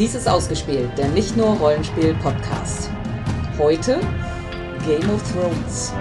Dies ist ausgespielt, der nicht nur Rollenspiel-Podcast. Heute Game of Thrones.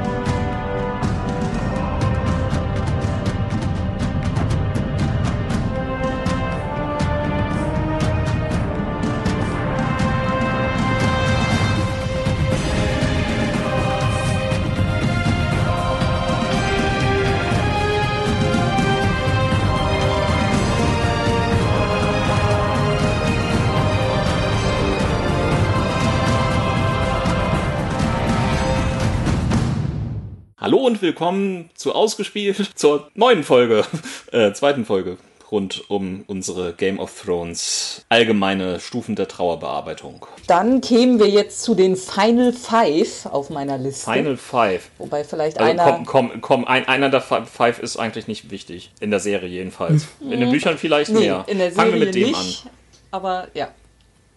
Und willkommen zu Ausgespielt, zur neuen Folge, äh, zweiten Folge rund um unsere Game of Thrones allgemeine Stufen der Trauerbearbeitung. Dann kämen wir jetzt zu den Final Five auf meiner Liste. Final Five. Wobei vielleicht Also einer. komm, komm, komm, ein, einer der Fi- Five ist eigentlich nicht wichtig. In der Serie jedenfalls. In den Büchern vielleicht nee, mehr. in der Fangen Serie wir mit dem nicht. Aber ja.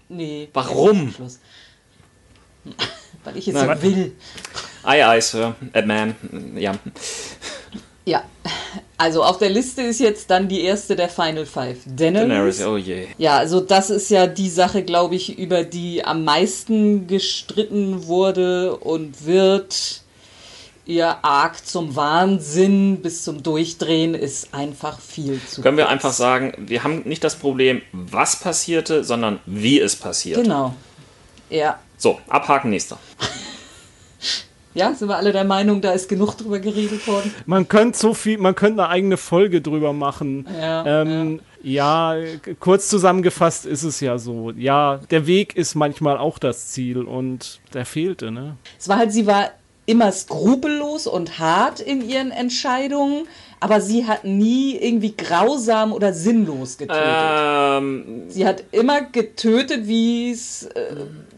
Nee. Warum? Weil ich es Na, so will. Aye, aye, Sir. Äh, man. Ja. Ja. Also auf der Liste ist jetzt dann die erste der Final Five. Daenerys. Daenerys, oh je. Ja, also das ist ja die Sache, glaube ich, über die am meisten gestritten wurde und wird. Ihr Arc zum Wahnsinn bis zum Durchdrehen ist einfach viel zu Können wir kurz. einfach sagen, wir haben nicht das Problem, was passierte, sondern wie es passiert. Genau. Ja. So, abhaken, nächster. Ja, sind wir alle der Meinung, da ist genug drüber geredet worden. Man könnte so viel, man könnte eine eigene Folge drüber machen. Ja, ähm, ja. k- kurz zusammengefasst ist es ja so. Ja, der Weg ist manchmal auch das Ziel und der fehlte, ne? Es war halt, sie war immer skrupellos und hart in ihren Entscheidungen, aber sie hat nie irgendwie grausam oder sinnlos getötet. Ähm, Sie hat immer getötet, wie es äh,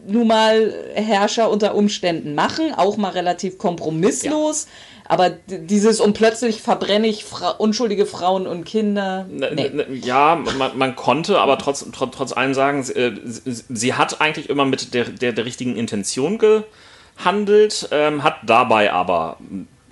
nun mal Herrscher unter Umständen machen, auch mal relativ kompromisslos. Aber d- dieses und plötzlich verbrenne ich Fra unschuldige Frauen und Kinder. Ne- Nee. ne- Ja, man, man konnte aber trotz, trotz, trotz allem sagen, sie, äh, sie, sie hat eigentlich immer mit der, der, der richtigen Intention gehandelt, ähm, hat dabei aber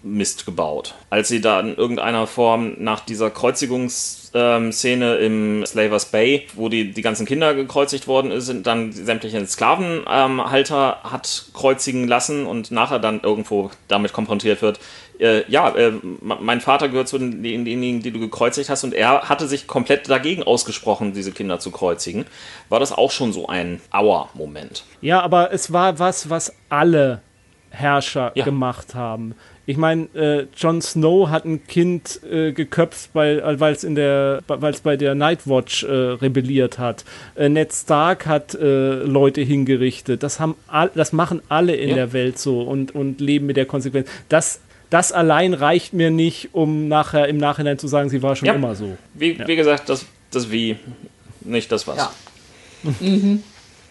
Mist gebaut. Als sie da in irgendeiner Form nach dieser Kreuzigungsszene im Slavers Bay, wo die, die ganzen Kinder gekreuzigt worden sind, dann sämtliche Sklavenhalter hat kreuzigen lassen und nachher dann irgendwo damit konfrontiert wird, äh, ja, äh, mein Vater gehört zu den, den- denjenigen, die du gekreuzigt hast und er hatte sich komplett dagegen ausgesprochen, diese Kinder zu kreuzigen, war das auch schon so ein Aua-Moment. Ja, aber es war was, was alle Herrscher Ja. gemacht haben. Ich meine, äh, Jon Snow hat ein Kind äh, geköpft, weil es in der, weil es bei der Nightwatch äh, rebelliert hat. Äh, Ned Stark hat äh, Leute hingerichtet. Das haben, all, das machen alle in Ja. der Welt so und und leben mit der Konsequenz. Das das allein reicht mir nicht, um nachher im Nachhinein zu sagen, sie war schon Ja. immer so. Wie, wie gesagt, das, das Wie, nicht das Was. Ja. mhm.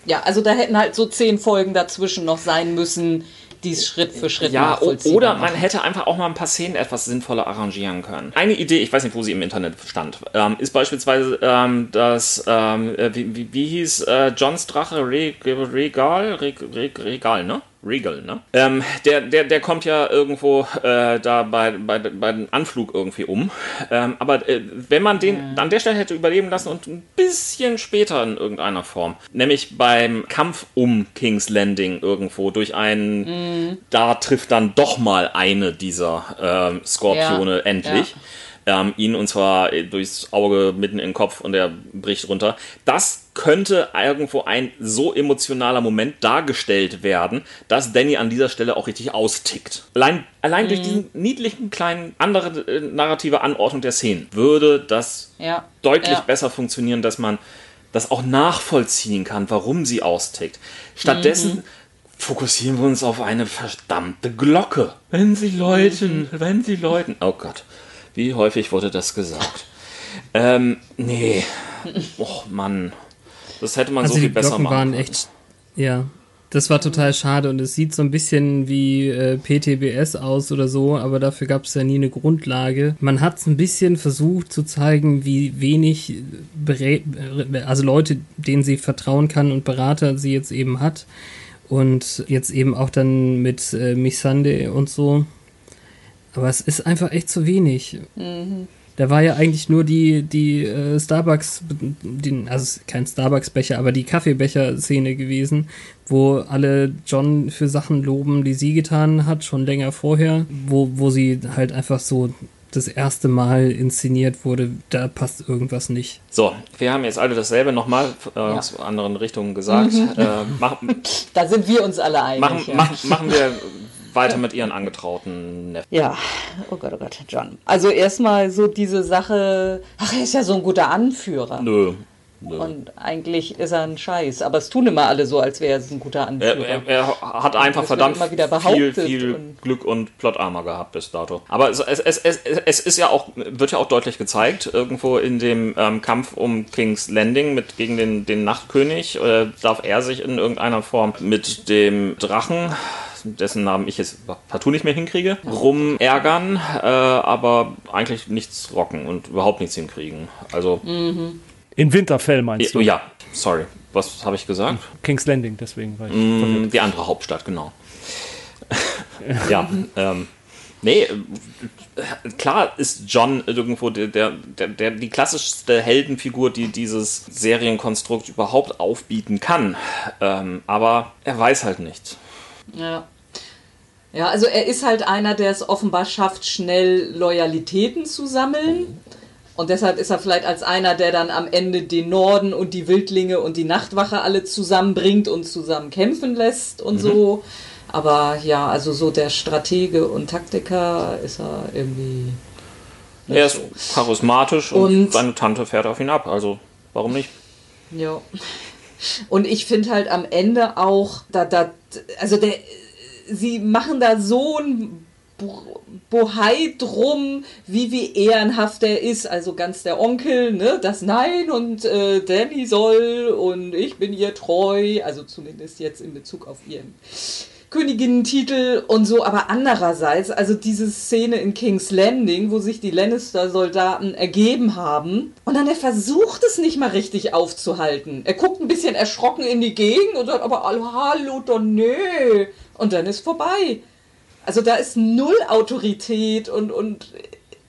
Ja, also da hätten halt so zehn Folgen dazwischen noch sein müssen, die es Schritt für Schritt Ja, oder man hätte einfach auch mal ein paar Szenen etwas sinnvoller arrangieren können. Eine Idee, ich weiß nicht, wo sie im Internet stand, ähm, ist beispielsweise, ähm, dass, ähm, äh, wie, wie, wie hieß äh, Johns Drache? Re, Regal? Re, Re, Regal, ne? Regal, ne? Ähm, der, der, der kommt ja irgendwo äh, da bei, bei, bei dem Anflug irgendwie um. Ähm, aber äh, wenn man den an der Stelle hätte überleben lassen und ein bisschen später in irgendeiner Form, nämlich beim Kampf um King's Landing irgendwo durch einen, da trifft dann doch mal eine dieser ähm, Skorpione Ja, endlich. Ähm, ihn und zwar äh, durchs Auge mitten in den Kopf und er bricht runter. Das könnte irgendwo ein so emotionaler Moment dargestellt werden, dass Danny an dieser Stelle auch richtig austickt. Allein, allein durch diesen niedlichen kleinen andere äh, narrative Anordnung der Szenen würde das Ja. deutlich Ja. besser funktionieren, dass man das auch nachvollziehen kann, warum sie austickt. Stattdessen Mhm. fokussieren wir uns auf eine verdammte Glocke. Wenn sie läuten, wenn sie läuten. Oh Gott, wie häufig wurde das gesagt? ähm, nee. Och Mann. Das hätte man Also so viel besser Glocken machen waren können. echt, ja, das war total schade und es sieht so ein bisschen wie äh, PTBS aus oder so, aber dafür gab es ja nie eine Grundlage. Man hat es ein bisschen versucht zu zeigen, wie wenig also Leute, denen sie vertrauen kann und Berater sie jetzt eben hat und jetzt eben auch dann mit äh, Missande und so. Aber es ist einfach echt zu wenig. Da war ja eigentlich nur die, die äh, Starbucks, die, also kein Starbucks-Becher, aber die Kaffeebecher-Szene gewesen, wo alle John für Sachen loben, die sie getan hat, schon länger vorher, wo, wo sie halt einfach so das erste Mal inszeniert wurde, da passt irgendwas nicht. So, wir haben jetzt alle dasselbe nochmal äh, ja. aus anderen Richtungen gesagt. Mhm. Äh, mach, da sind wir uns alle einig. Machen, ja. machen, machen wir weiter mit ihren angetrauten Neffen. Ja, oh Gott, oh Gott, John. Also erstmal so diese Sache, ach, er ist ja so ein guter Anführer. Nö, und eigentlich ist er ein Scheiß. Aber es tun immer alle so, als wäre er ein guter Anführer. Er, er, er hat einfach verdammt viel, viel und Glück und Plot-Armor gehabt bis dato. Aber es, es, es, es, ist ja auch, wird ja auch deutlich gezeigt, irgendwo in dem ähm, Kampf um King's Landing mit, gegen den, den Nachtkönig, äh, darf er sich in irgendeiner Form mit dem Drachen dessen Namen ich jetzt partout nicht mehr hinkriege, rumärgern, äh, aber eigentlich nichts rocken und überhaupt nichts hinkriegen. Also mhm. In Winterfell meinst du? Ja, sorry. Was habe ich gesagt? King's Landing, deswegen war ich. Mm, die andere Hauptstadt, genau. ja, ähm, nee, klar ist John irgendwo der, der, der, die klassischste Heldenfigur, die dieses Serienkonstrukt überhaupt aufbieten kann. Ähm, aber er weiß halt nicht. Ja. Ja, also er ist halt einer, der es offenbar schafft, schnell Loyalitäten zu sammeln. Und deshalb ist er vielleicht als einer, der dann am Ende den Norden und die Wildlinge und die Nachtwache alle zusammenbringt und zusammen kämpfen lässt und mhm. so. Aber ja, also so der Stratege und Taktiker ist er irgendwie. Er ist so. charismatisch und, und seine Tante fährt auf ihn ab. Also warum nicht? Ja. Und ich finde halt am Ende auch, da, da, also der, sie machen da so ein Bohai drum, wie, wie ehrenhaft er ist. Also ganz der Onkel, ne? Das Nein und äh, Danny soll und ich bin ihr treu. Also zumindest jetzt in Bezug auf ihren Königinnentitel und so. Aber andererseits, also diese Szene in King's Landing, wo sich die Lannister-Soldaten ergeben haben und dann er versucht es nicht mal richtig aufzuhalten. Er guckt ein bisschen erschrocken in die Gegend und sagt aber, hallo, doch nö. Und dann ist vorbei. Also da ist null Autorität und, und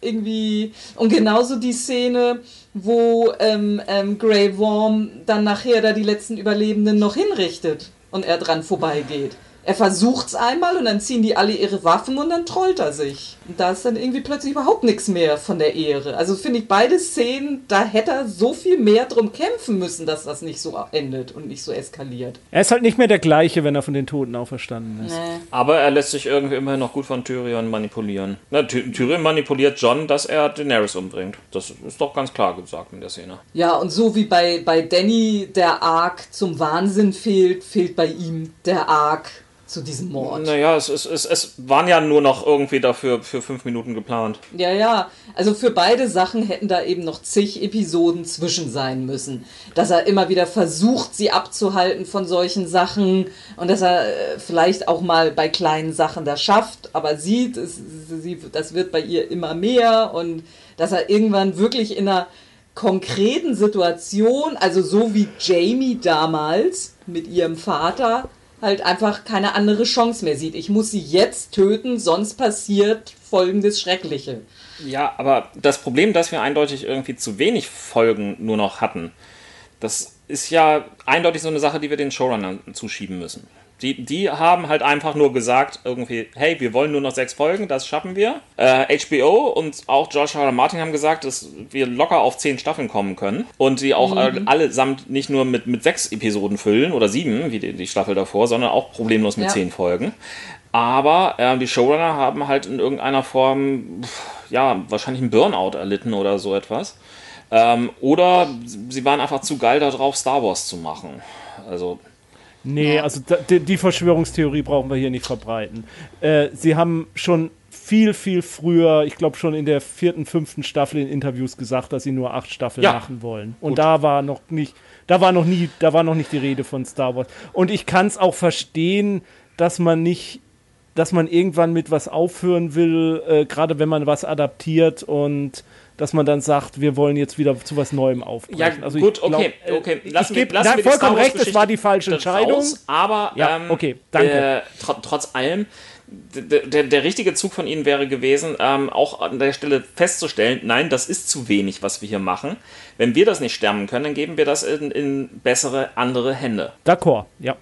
irgendwie. Und genauso die Szene, wo ähm, ähm, Grey Worm dann nachher da die letzten Überlebenden noch hinrichtet und er dran vorbeigeht. Er versucht es einmal und dann ziehen die alle ihre Waffen und dann trollt er sich. Und da ist dann irgendwie plötzlich überhaupt nichts mehr von der Ehre. Also finde ich beide Szenen, da hätte er so viel mehr drum kämpfen müssen, dass das nicht so endet und nicht so eskaliert. Er ist halt nicht mehr der gleiche, wenn er von den Toten auferstanden ist. Nee. Aber er lässt sich irgendwie immerhin noch gut von Tyrion manipulieren. Na, Ty Tyrion manipuliert John, dass er Daenerys umbringt. Das ist doch ganz klar gesagt in der Szene. Ja, und so wie bei, bei Danny der Arc zum Wahnsinn fehlt, fehlt bei ihm der Arc zu diesem Mord. Naja, es, es, es, es waren ja nur noch irgendwie dafür für fünf Minuten geplant. Ja, ja. Also für beide Sachen hätten da eben noch zig Episoden zwischen sein müssen. Dass er immer wieder versucht, sie abzuhalten von solchen Sachen und dass er äh, vielleicht auch mal bei kleinen Sachen das schafft, aber sieht, es, sie, das wird bei ihr immer mehr und dass er irgendwann wirklich in einer konkreten Situation, also so wie Jamie damals mit ihrem Vater, halt einfach keine andere Chance mehr sieht. Ich muss sie jetzt töten, sonst passiert folgendes Schreckliche. Ja, aber das Problem, dass wir eindeutig irgendwie zu wenig Folgen nur noch hatten, das ist ja eindeutig so eine Sache, die wir den Showrunnern zuschieben müssen. Die, die haben halt einfach nur gesagt, irgendwie, hey, wir wollen nur noch sechs Folgen, das schaffen wir. Äh, HBO und auch George R. Martin haben gesagt, dass wir locker auf zehn Staffeln kommen können und die auch äh, mhm. allesamt nicht nur mit, mit sechs Episoden füllen oder sieben, wie die, die Staffel davor, sondern auch problemlos mit ja. zehn Folgen. Aber äh, die Showrunner haben halt in irgendeiner Form, ja, wahrscheinlich einen Burnout erlitten oder so etwas. Ähm, oder sie waren einfach zu geil darauf, Star Wars zu machen. Also Nee, also die, die, Verschwörungstheorie brauchen wir hier nicht verbreiten. Äh, sie haben schon viel, viel früher, ich glaube schon in der vierten, fünften Staffel in Interviews gesagt, dass sie nur acht Staffeln ja. machen wollen. Und Gut. da war noch nicht, da war noch nie, da war noch nicht die Rede von Star Wars. Und ich kann es auch verstehen, dass man nicht, dass man irgendwann mit was aufhören will, äh, gerade wenn man was adaptiert und dass man dann sagt, wir wollen jetzt wieder zu was Neuem aufbrechen. Ja, also gut, glaub, okay, okay. äh, Lassen ich wir- geb, lassen nein, wir die vollkommen recht, es war die falsche Entscheidung. Raus, aber Ja, ähm, okay, danke. äh, tr trotz allem, der, der, der richtige Zug von Ihnen wäre gewesen, ähm, auch an der Stelle festzustellen, nein, das ist zu wenig, was wir hier machen. Wenn wir das nicht stemmen können, dann geben wir das in, in bessere, andere Hände. D'accord, ja.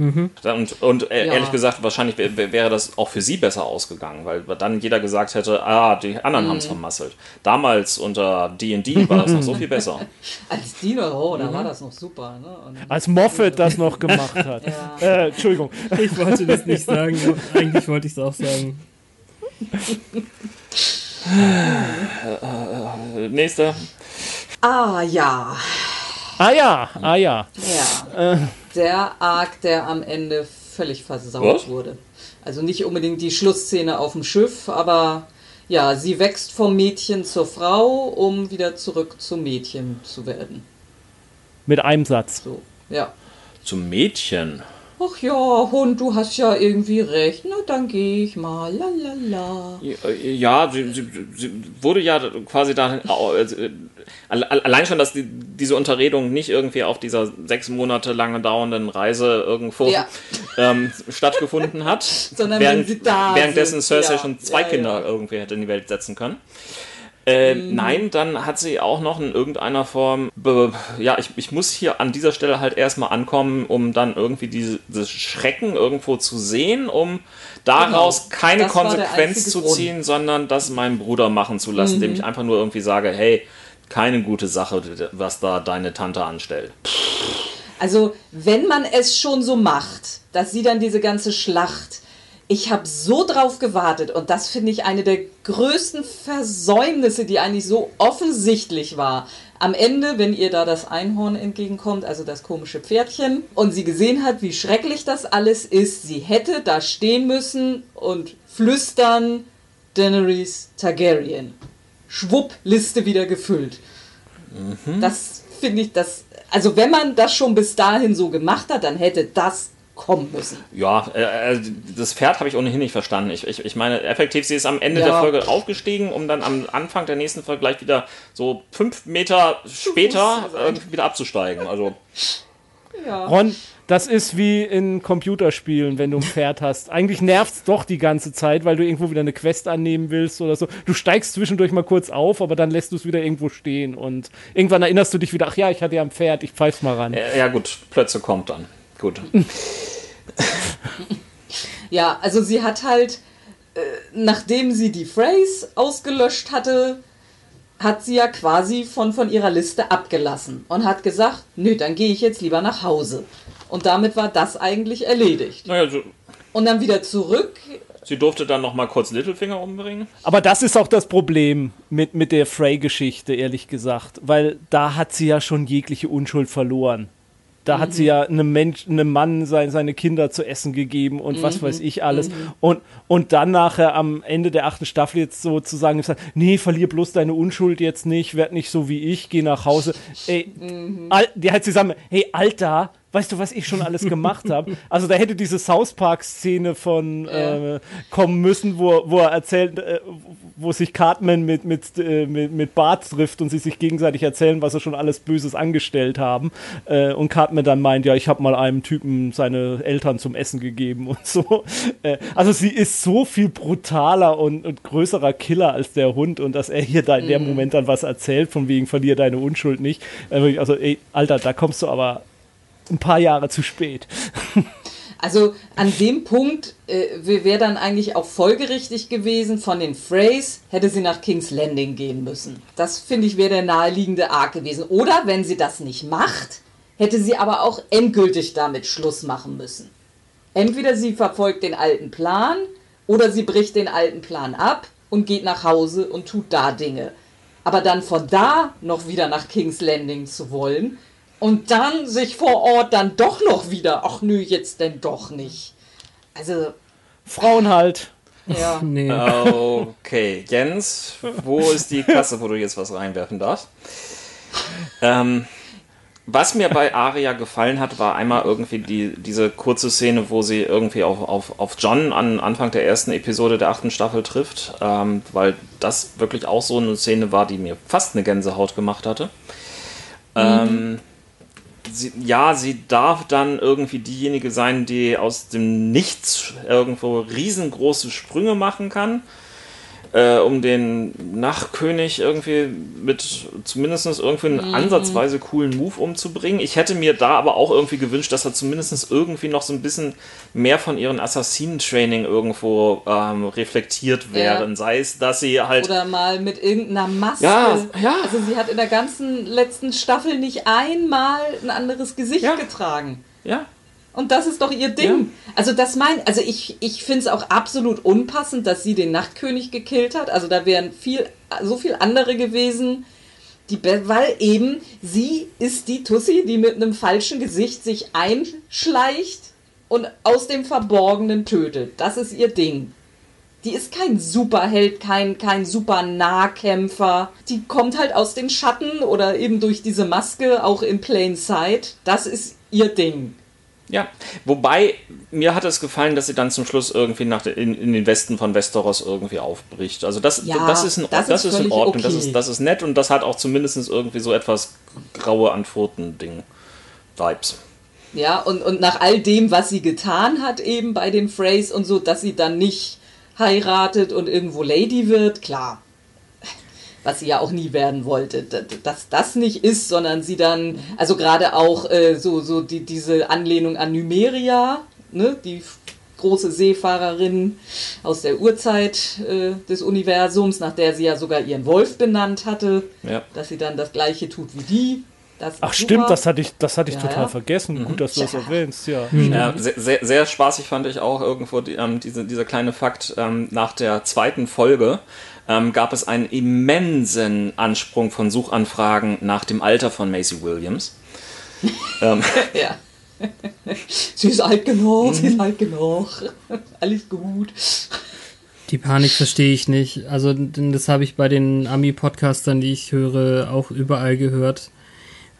Und, und äh, Ja. ehrlich gesagt, wahrscheinlich wär- wär- wäre das auch für sie besser ausgegangen, weil dann jeder gesagt hätte, ah, die anderen haben es vermasselt. Damals unter D&D war das noch so viel besser. Als Dino, oh, Mhm. da war das noch super. Ne? Und, Als Moffat das noch gemacht hat. äh, Entschuldigung. Ich wollte das nicht sagen, aber eigentlich wollte ich es auch sagen. Äh, Nächste. ah ja, Ah ja, ah ja. ja. Der Arc, der am Ende völlig versaut Was? wurde. Also nicht unbedingt die Schlussszene auf dem Schiff, aber ja, sie wächst vom Mädchen zur Frau, um wieder zurück zum Mädchen zu werden. Mit einem Satz. So, ja. Zum Mädchen. Ach ja, Hund, du hast ja irgendwie recht. Na, dann gehe ich mal. La la la. Ja, sie, sie, sie wurde ja quasi da äh, allein schon, dass die, diese Unterredung nicht irgendwie auf dieser sechs Monate lange dauernden Reise irgendwo Ja. ähm, stattgefunden hat, Sondern wenn sie da währenddessen Cersei ja. schon zwei Ja, Kinder irgendwie hätte in die Welt setzen können. Äh, Nein, dann hat sie auch noch in irgendeiner Form, ja, ich, ich muss hier an dieser Stelle halt erstmal ankommen, um dann irgendwie diese, dieses Schrecken irgendwo zu sehen, um daraus Genau. keine Das Konsequenz zu Grund. ziehen, sondern das meinem Bruder machen zu lassen, Mhm. dem ich einfach nur irgendwie sage, hey, keine gute Sache, was da deine Tante anstellt. Also, wenn man es schon so macht, dass sie dann diese ganze Schlacht. Ich habe so drauf gewartet und das finde ich eine der größten Versäumnisse, die eigentlich so offensichtlich war. Am Ende, wenn ihr da das Einhorn entgegenkommt, also das komische Pferdchen, und sie gesehen hat, wie schrecklich das alles ist, sie hätte da stehen müssen und flüstern, Daenerys Targaryen. Schwupp, Liste wieder gefüllt. Das finde ich, das, also wenn man das schon bis dahin so gemacht hat, dann hätte das kommen müssen. Ja, äh, äh, das Pferd habe ich ohnehin nicht verstanden. Ich, ich, ich meine, effektiv, sie ist am Ende Ja. der Folge aufgestiegen, um dann am Anfang der nächsten Folge gleich wieder so fünf Meter später äh, wieder abzusteigen. Also, Ja. Ron, das ist wie in Computerspielen, wenn du ein Pferd hast. Eigentlich nervt's doch die ganze Zeit, weil du irgendwo wieder eine Quest annehmen willst oder so. Du steigst zwischendurch mal kurz auf, aber dann lässt du es wieder irgendwo stehen und irgendwann erinnerst du dich wieder, ach ja, ich hatte ja ein Pferd, ich pfeif's mal ran. ja gut, Plötze kommt dann. Gut. Ja, also sie hat halt, äh, nachdem sie die Phrase ausgelöscht hatte, hat sie ja quasi von, von ihrer Liste abgelassen und hat gesagt, nö, dann gehe ich jetzt lieber nach Hause. Und damit war das eigentlich erledigt. Naja, so, Und dann wieder zurück. sie durfte dann noch mal kurz Littlefinger umbringen. Aber das ist auch das Problem mit, mit der Frey-Geschichte, ehrlich gesagt, weil da hat sie ja schon jegliche Unschuld verloren. Da hat sie ja einem Mensch, einem Mann sein, seine Kinder zu essen gegeben und was weiß ich alles. Und, und dann nachher am Ende der achten Staffel jetzt sozusagen gesagt, nee, verlier bloß deine Unschuld jetzt nicht, werd nicht so wie ich, geh nach Hause. Ey, Al die hat zusammen, hey, Alter, weißt du, was ich schon alles gemacht habe? Also da hätte diese South Park-Szene von Ja. äh, kommen müssen, wo, wo er erzählt, äh, wo sich Cartman mit, mit, äh, mit, mit Bart trifft und sie sich gegenseitig erzählen, was sie schon alles Böses angestellt haben. Äh, und Cartman dann meint, ja, ich habe mal einem Typen seine Eltern zum Essen gegeben und so. Äh, also sie ist so viel brutaler und, und größerer Killer als der Hund und dass er hier da in dem Moment dann was erzählt, von wegen verlier deine Unschuld nicht. Äh, also, ey, Alter, da kommst du aber ein paar Jahre zu spät. Also an dem Punkt äh, wäre dann eigentlich auch folgerichtig gewesen, von den Freys hätte sie nach King's Landing gehen müssen. Das finde ich wäre der naheliegende Arc gewesen. Oder wenn sie das nicht macht, hätte sie aber auch endgültig damit Schluss machen müssen. Entweder sie verfolgt den alten Plan oder sie bricht den alten Plan ab und geht nach Hause und tut da Dinge. Aber dann von da noch wieder nach King's Landing zu wollen und dann sich vor Ort dann doch noch wieder, ach nö, jetzt denn doch nicht. Also, Frauen halt. ja. Nee. Okay, Jens, wo ist die Kasse, wo du jetzt was reinwerfen darfst? Ähm, Was mir bei Aria gefallen hat, war einmal irgendwie die, diese kurze Szene, wo sie irgendwie auf, auf, auf John an Anfang der ersten Episode der achten Staffel trifft, ähm, weil das wirklich auch so eine Szene war, die mir fast eine Gänsehaut gemacht hatte. Ähm, sie, ja, sie darf dann irgendwie diejenige sein, die aus dem Nichts irgendwo riesengroße Sprünge machen kann äh, um den Nachtkönig irgendwie mit zumindest irgendwie einen ansatzweise coolen Move umzubringen. Ich hätte mir da aber auch irgendwie gewünscht, dass er zumindest irgendwie noch so ein bisschen mehr von ihren Assassinen-Training irgendwo ähm, reflektiert wären. Ja. Sei es, dass sie halt. Oder mal mit irgendeiner Maske. Ja, ja. Also sie hat in der ganzen letzten Staffel nicht einmal ein anderes Gesicht Ja. getragen. ja, Und das ist doch ihr Ding. Also das mein, also ich, ich finde es auch absolut unpassend, dass sie den Nachtkönig gekillt hat. Also da wären viel, so viel andere gewesen, die, weil eben sie ist die Tussi, die mit einem falschen Gesicht sich einschleicht und aus dem Verborgenen tötet. Das ist ihr Ding. Die ist kein Superheld, kein, kein super Nahkämpfer. Die kommt halt aus den Schatten oder eben durch diese Maske auch in Plain Sight. Das ist ihr Ding. Ja, wobei mir hat es gefallen, dass sie dann zum Schluss irgendwie nach de, in, in den Westen von Westeros irgendwie aufbricht. Also das, Ja, das ist in, das das ist in Ordnung, das, okay. ist, das ist nett und das hat auch zumindest irgendwie so etwas graue Antworten-Ding. Vibes. Ja, und, und nach all dem, was sie getan hat, eben bei den Freys und so, dass sie dann nicht heiratet und irgendwo Lady wird, klar. Was sie ja auch nie werden wollte, dass das nicht ist, sondern sie dann, also gerade auch äh, so, so die, diese Anlehnung an Numeria, ne, die große Seefahrerin aus der Urzeit äh, des Universums, nach der sie ja sogar ihren Wolf benannt hatte, Ja. dass sie dann das gleiche tut wie die. Ach super. stimmt, das hatte ich, das hatte ich Ja, total ja. vergessen. Gut, dass du das Ja. erwähnst, ja. Ja, sehr, sehr, sehr spaßig fand ich auch irgendwo die, ähm, diese, dieser kleine Fakt. Ähm, nach der zweiten Folge ähm, gab es einen immensen Ansprung von Suchanfragen nach dem Alter von Macy Williams. ähm, Ja. sie ist alt genug, sie Mhm. ist alt genug. Alles gut. Die Panik verstehe ich nicht. Also denn das habe ich bei den Ami-Podcastern, die ich höre, auch überall gehört.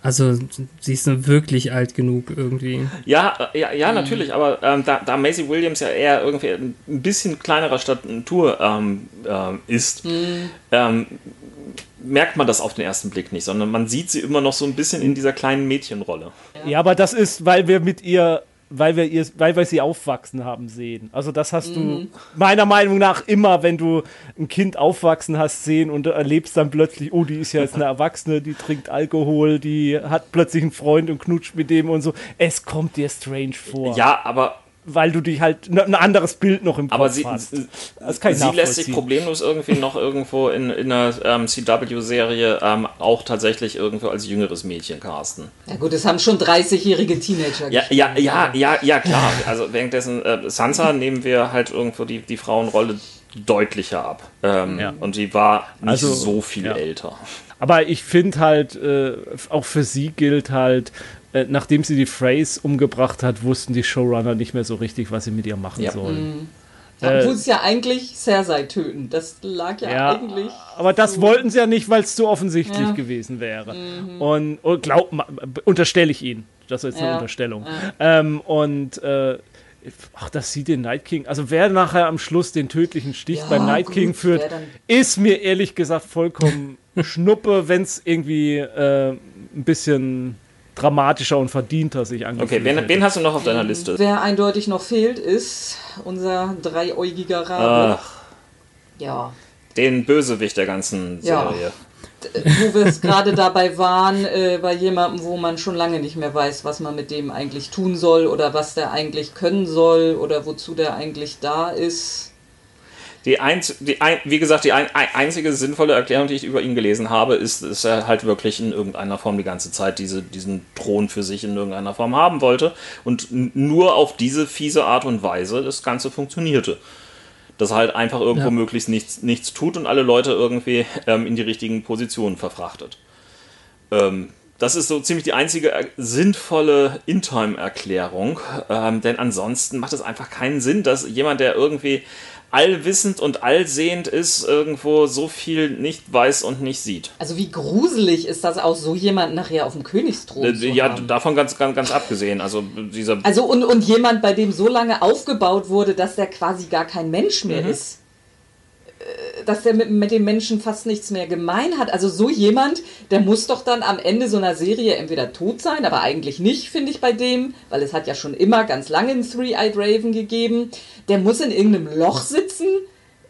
Also sie ist nur wirklich alt genug irgendwie. Ja, ja, ja, natürlich, aber ähm, da, da Macy Williams ja eher irgendwie ein bisschen kleinerer Statur ähm, ähm, ist, ähm, merkt man das auf den ersten Blick nicht, sondern man sieht sie immer noch so ein bisschen in dieser kleinen Mädchenrolle. Ja, aber das ist, weil wir mit ihr, weil wir ihr, weil wir sie aufwachsen haben sehen. Also das hast du meiner Meinung nach immer, wenn du ein Kind aufwachsen hast sehen und erlebst dann plötzlich, oh, die ist ja jetzt eine Erwachsene, die trinkt Alkohol, die hat plötzlich einen Freund und knutscht mit dem und so. Es kommt dir strange vor, Ja, aber weil du dich halt ein anderes Bild noch im Kopf Aber sie, hast. sie, Das kann ich sie lässt sich problemlos irgendwie noch irgendwo in, in einer ähm, CW-Serie ähm, auch tatsächlich irgendwo als jüngeres Mädchen casten. Ja gut, es haben schon 30-jährige Teenager Ja, ja, gespielt. ja, ja, ja, klar. Also währenddessen äh, Sansa nehmen wir halt irgendwo die, die Frauenrolle deutlicher ab. Ähm, Ja. Und die war nicht Also, so viel ja. älter. Aber ich finde halt, äh, auch für sie gilt halt, äh, nachdem sie die Phrase umgebracht hat, wussten die Showrunner nicht mehr so richtig, was sie mit ihr machen Ja. sollen. Ja, Äh, Obwohl es ja eigentlich Cersei töten. Das lag ja, Ja, eigentlich. aber das wollten sie ja nicht, weil es zu offensichtlich Ja. gewesen wäre. Und, und glaub, ma- unterstelle ich ihnen. Das ist jetzt eine Ja. Unterstellung. Ähm, und äh, ach, dass sie den Night King, also wer nachher am Schluss den tödlichen Stich Ja, beim Night gut, King führt, ist mir ehrlich gesagt vollkommen schnuppe, wenn es irgendwie äh, ein bisschen dramatischer und verdienter sich angefühlt Okay, wen, wen hast du noch auf deiner Liste? Wer eindeutig noch fehlt, ist unser dreiäugiger Rabe. Ach, Ja. den Bösewicht der ganzen Ja. Serie. Wo wir es gerade dabei waren, äh, bei jemandem, wo man schon lange nicht mehr weiß, was man mit dem eigentlich tun soll oder was der eigentlich können soll oder wozu der eigentlich da ist. Die, einz, die ein, wie gesagt, die ein, ein, einzige sinnvolle Erklärung, die ich über ihn gelesen habe, ist, dass er halt wirklich in irgendeiner Form die ganze Zeit diese, diesen Thron für sich in irgendeiner Form haben wollte und nur auf diese fiese Art und Weise das Ganze funktionierte. Dass er halt einfach irgendwo Ja. möglichst nichts, nichts tut und alle Leute irgendwie ähm, in die richtigen Positionen verfrachtet. Ähm, das ist so ziemlich die einzige äh, sinnvolle In-Time-Erklärung, ähm, denn ansonsten macht es einfach keinen Sinn, dass jemand, der irgendwie allwissend und allsehend ist, irgendwo so viel nicht weiß und nicht sieht. Also wie gruselig ist das auch, so jemand nachher auf dem Königsthron Äh, zu Ja, haben. davon ganz, ganz, ganz abgesehen. Also dieser Also und, und jemand, bei dem so lange aufgebaut wurde, dass der quasi gar kein Mensch mehr Mhm. ist. Dass der mit, mit dem Menschen fast nichts mehr gemein hat. Also so jemand, der muss doch dann am Ende so einer Serie entweder tot sein, aber eigentlich nicht, finde ich bei dem, weil es hat ja schon immer ganz lange einen Three-Eyed Raven gegeben. Der muss in irgendeinem Loch sitzen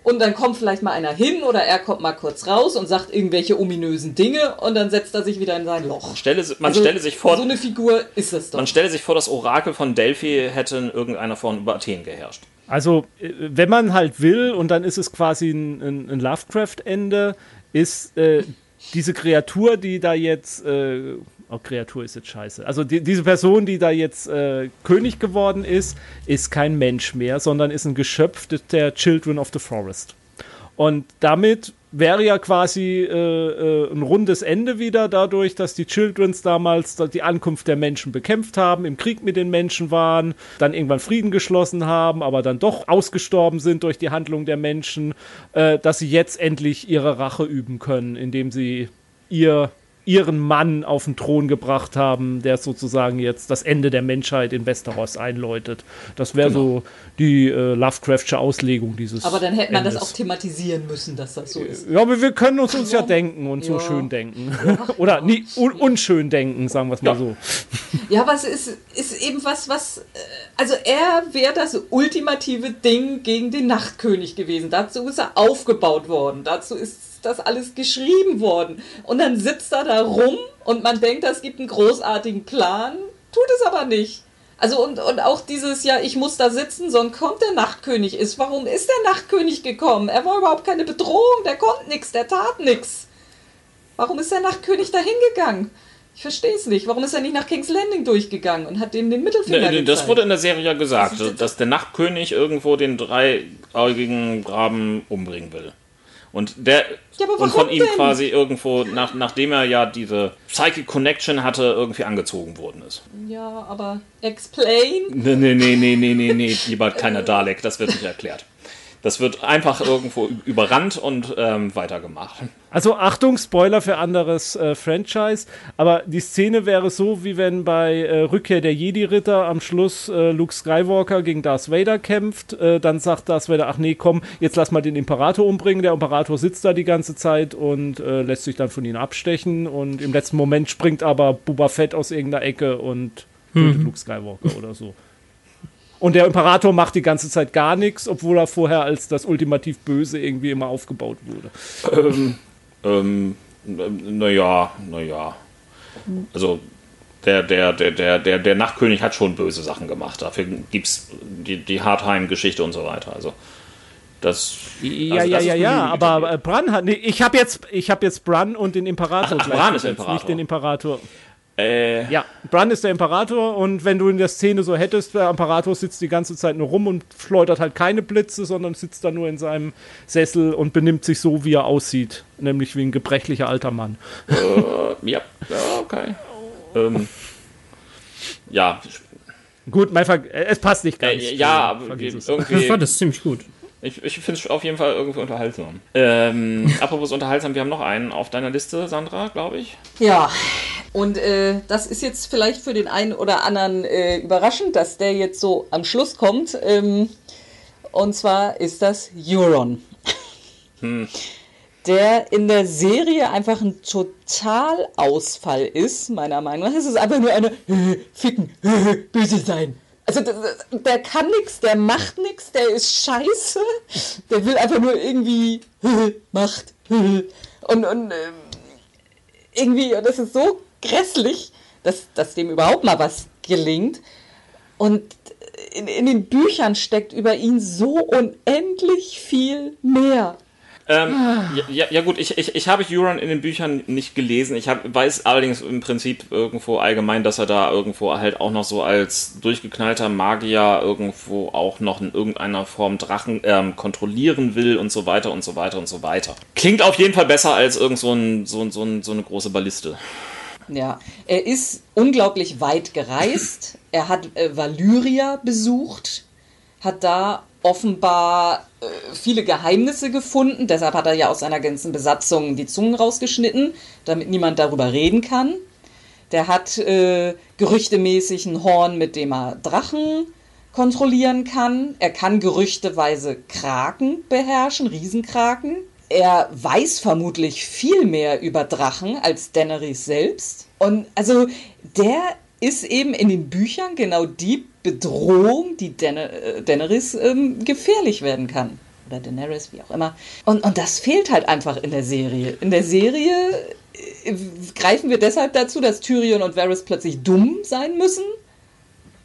und dann kommt vielleicht mal einer hin oder er kommt mal kurz raus und sagt irgendwelche ominösen Dinge und dann setzt er sich wieder in sein Loch. stelle, man Also stelle sich vor, So eine Figur ist es doch. man stelle sich vor, das Orakel von Delphi hätte in irgendeiner Form über Athen geherrscht. Also, äh, wenn man halt will, und dann ist es quasi ein, ein, Lovecraft-Ende, ist äh, diese Kreatur, die da jetzt, äh, oh, Kreatur ist jetzt scheiße. Also die, diese Person, die da jetzt äh, König geworden ist, ist kein Mensch mehr, sondern ist ein Geschöpf der Children of the Forest. Und damit wäre ja quasi äh, äh, ein rundes Ende wieder dadurch, dass die Childrens damals da- die Ankunft der Menschen bekämpft haben, im Krieg mit den Menschen waren, dann irgendwann Frieden geschlossen haben, aber dann doch ausgestorben sind durch die Handlung der Menschen, äh, dass sie jetzt endlich ihre Rache üben können, indem sie ihr ihren Mann auf den Thron gebracht haben, der sozusagen jetzt das Ende der Menschheit in Westeros einläutet. Das wäre so die äh, Lovecraftsche Auslegung dieses Aber dann hätte man das Endes. auch thematisieren müssen, dass das so ist. Ja, aber wir können uns, uns ja denken und so Ja. schön denken. Oder nie, un, unschön denken, sagen wir es mal Ja. so. Ja, aber es ist, ist eben was, was. äh, Also, er wäre das ultimative Ding gegen den Nachtkönig gewesen. Dazu ist er aufgebaut worden. Dazu ist das alles geschrieben worden. Und dann sitzt er da rum und man denkt, es gibt einen großartigen Plan, tut es aber nicht. Also und, und auch dieses, ja, ich muss da sitzen, sonst kommt der Nachtkönig. Ist, warum ist der Nachtkönig gekommen? Er war überhaupt keine Bedrohung, der konnte nichts, der tat nichts. Warum ist der Nachtkönig da hingegangen? Ich verstehe es nicht. Warum ist er nicht nach King's Landing durchgegangen und hat dem den Mittelfinger Ne, das gezeigt? wurde in der Serie ja gesagt, Das dass der Nachtkönig irgendwo den dreiaugigen Raben umbringen will. Und der Ja, und von ihm denn? quasi irgendwo, nach, nachdem er ja diese Psychic Connection hatte, irgendwie angezogen worden ist. Ja, aber explain. Nee, nee, nee, nee, nee, nee, nee, lieber kleiner Dalek, das wird nicht erklärt. Das wird einfach irgendwo überrannt und ähm, weitergemacht. Also Achtung, Spoiler für anderes äh, Franchise, aber die Szene wäre so, wie wenn bei äh, Rückkehr der Jedi-Ritter am Schluss äh, Luke Skywalker gegen Darth Vader kämpft, äh, dann sagt Darth Vader, ach nee, komm, jetzt lass mal den Imperator umbringen. Der Imperator sitzt da die ganze Zeit und äh, lässt sich dann von ihnen abstechen und im letzten Moment springt aber Boba Fett aus irgendeiner Ecke und tötet Luke Skywalker oder so. Und der Imperator macht die ganze Zeit gar nichts, obwohl er vorher als das ultimativ Böse irgendwie immer aufgebaut wurde. Ähm, naja, naja. Also der, der, der, der, der, der Nachtkönig hat schon böse Sachen gemacht. Dafür gibt's die, die Hardheim-Geschichte und so weiter. Also das. Ja, also ja, das ja, ja, aber äh, Bran hat. Nee, ich habe jetzt, ich hab jetzt Bran und den Imperator Ach, ach, Bran ist Imperator. nicht den Imperator. Äh, Ja, Bran ist der Imperator und wenn du in der Szene so hättest, der Imperator sitzt die ganze Zeit nur rum und schleudert halt keine Blitze, sondern sitzt da nur in seinem Sessel und benimmt sich so, wie er aussieht, nämlich wie ein gebrechlicher alter Mann. ja, ja, okay. Ähm, ja, Gut, mein Ver äh, es passt nicht ganz. äh, ja, aber es. Ich irgendwie. fand das ziemlich gut. Ich, ich finde es auf jeden Fall irgendwie unterhaltsam. Ähm, apropos unterhaltsam, wir haben noch einen auf deiner Liste, Sandra, glaube ich. Ja, und äh, das ist jetzt vielleicht für den einen oder anderen äh, überraschend, dass der jetzt so am Schluss kommt. Ähm, und zwar ist das Euron. Der in der Serie einfach ein Totalausfall ist, meiner Meinung nach. Es ist einfach nur eine Ficken, böse sein. Also der, der kann nichts, der macht nichts, der ist scheiße. Der will einfach nur irgendwie Macht. Und, und ähm, irgendwie, und das ist so grässlich, dass, dass dem überhaupt mal was gelingt. Und in, in den Büchern steckt über ihn so unendlich viel mehr. Ähm, ja, ja, ja gut, ich, ich, ich habe Euron in den Büchern nicht gelesen. Ich hab, weiß allerdings im Prinzip irgendwo allgemein, dass er da irgendwo halt auch noch so als durchgeknallter Magier irgendwo auch noch in irgendeiner Form Drachen ähm, kontrollieren will und so weiter und so weiter und so weiter. Klingt auf jeden Fall besser als irgend so, ein, so, so, so eine große Balliste. Ja, er ist unglaublich weit gereist. er hat äh, Valyria besucht, hat da offenbar äh, viele Geheimnisse gefunden. Deshalb hat er ja aus seiner ganzen Besatzung die Zungen rausgeschnitten, damit niemand darüber reden kann. Der hat äh, gerüchtemäßig ein Horn, mit dem er Drachen kontrollieren kann. Er kann gerüchteweise Kraken beherrschen, Riesenkraken. Er weiß vermutlich viel mehr über Drachen als Daenerys selbst. Und also der ist eben in den Büchern genau die Bedrohung, die äh, Daenerys ähm, gefährlich werden kann. Oder Daenerys, wie auch immer. Und, und das fehlt halt einfach in der Serie. In der Serie äh, greifen wir deshalb dazu, dass Tyrion und Varys plötzlich dumm sein müssen,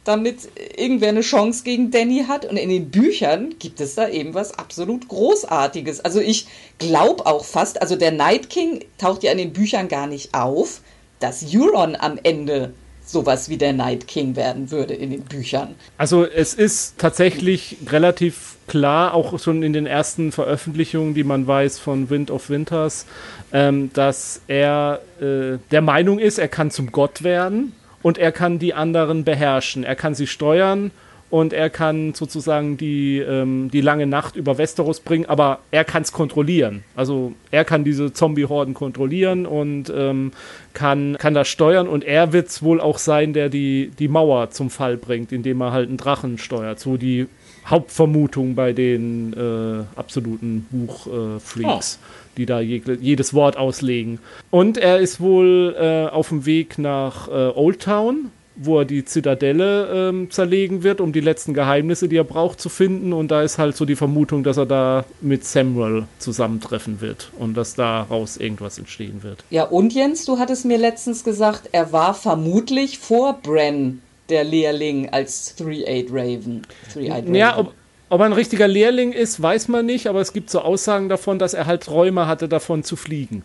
damit irgendwer eine Chance gegen Danny hat. Und in den Büchern gibt es da eben was absolut Großartiges. Also ich glaube auch fast, also der Night King taucht ja in den Büchern gar nicht auf, dass Euron am Ende sowas wie der Night King werden würde in den Büchern. Also es ist tatsächlich relativ klar, auch schon in den ersten Veröffentlichungen, die man weiß von Wind of Winters, ähm, dass er äh, der Meinung ist, er kann zum Gott werden und er kann die anderen beherrschen. Er kann sie steuern und er kann sozusagen die, ähm, die lange Nacht über Westeros bringen, aber er kann es kontrollieren. Also er kann diese Zombie-Horden kontrollieren und ähm, kann, kann das steuern und er wird es wohl auch sein, der die, die Mauer zum Fall bringt, indem er halt einen Drachen steuert. So die Hauptvermutung bei den äh, absoluten Buchfreaks, oh. die da je, jedes Wort auslegen. Und er ist wohl äh, auf dem Weg nach äh, Old Town wo er die Zitadelle ähm, zerlegen wird, um die letzten Geheimnisse, die er braucht, zu finden. Und da ist halt so die Vermutung, dass er da mit Samuel zusammentreffen wird und dass daraus irgendwas entstehen wird. Ja, und Jens, du hattest mir letztens gesagt, er war vermutlich vor Bren der Lehrling als Three-Eyed Raven. Three Raven. Ja, ob, ob er ein richtiger Lehrling ist, weiß man nicht, aber es gibt so Aussagen davon, dass er halt Träume hatte, davon zu fliegen.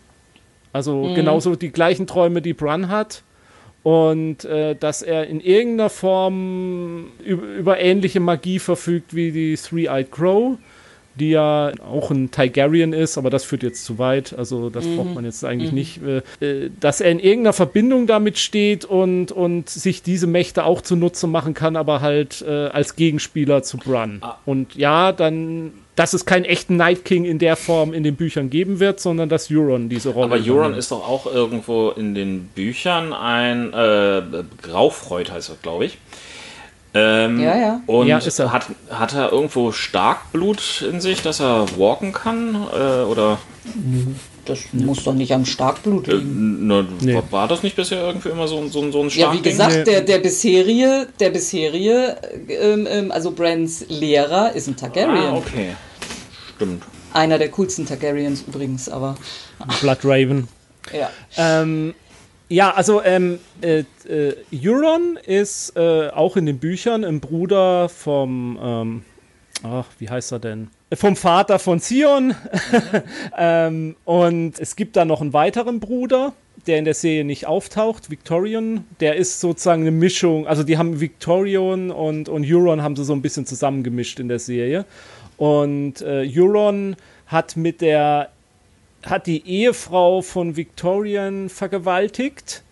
Also mhm. genauso die gleichen Träume, die Bran hat und äh, dass er in irgendeiner Form über, über, ähnliche Magie verfügt wie die Three-Eyed Crow, die ja auch ein Tigerian ist, aber das führt jetzt zu weit, also das mhm. braucht man jetzt eigentlich mhm. nicht, äh, äh, dass er in irgendeiner Verbindung damit steht und, und sich diese Mächte auch zunutze machen kann, aber halt äh, als Gegenspieler zu Bran. Ah. Und ja, dann dass es keinen echten Night King in der Form in den Büchern geben wird, sondern dass Euron diese Rolle Aber Euron ist doch auch irgendwo in den Büchern ein äh, Graufreud heißt er, glaube ich. Ähm, ja, ja. Und ja, er. Hat, hat er irgendwo Starkblut in sich, dass er walken kann? Äh, oder? Das muss doch nicht am Starkblut äh, liegen. Äh, ne, nee. War das nicht bisher irgendwie immer so, so, so ein Stark Ja, wie gesagt, nee. der, der bisherige, der bisherige, ähm, ähm, also Brands Lehrer ist ein Targaryen. Ah, okay. Stimmt. Einer der coolsten Targaryens übrigens, aber. Blood Raven. Ja. Ähm, ja, also ähm, äh, äh, Euron ist äh, auch in den Büchern ein Bruder vom, ähm, ach, wie heißt er denn? Vom Vater von Zion. ähm, und es gibt da noch einen weiteren Bruder, der in der Serie nicht auftaucht, Victorian. Der ist sozusagen eine Mischung, also die haben Victorian und, und Euron haben sie so ein bisschen zusammengemischt in der Serie. Und äh, Euron hat mit der, hat die Ehefrau von Victorian vergewaltigt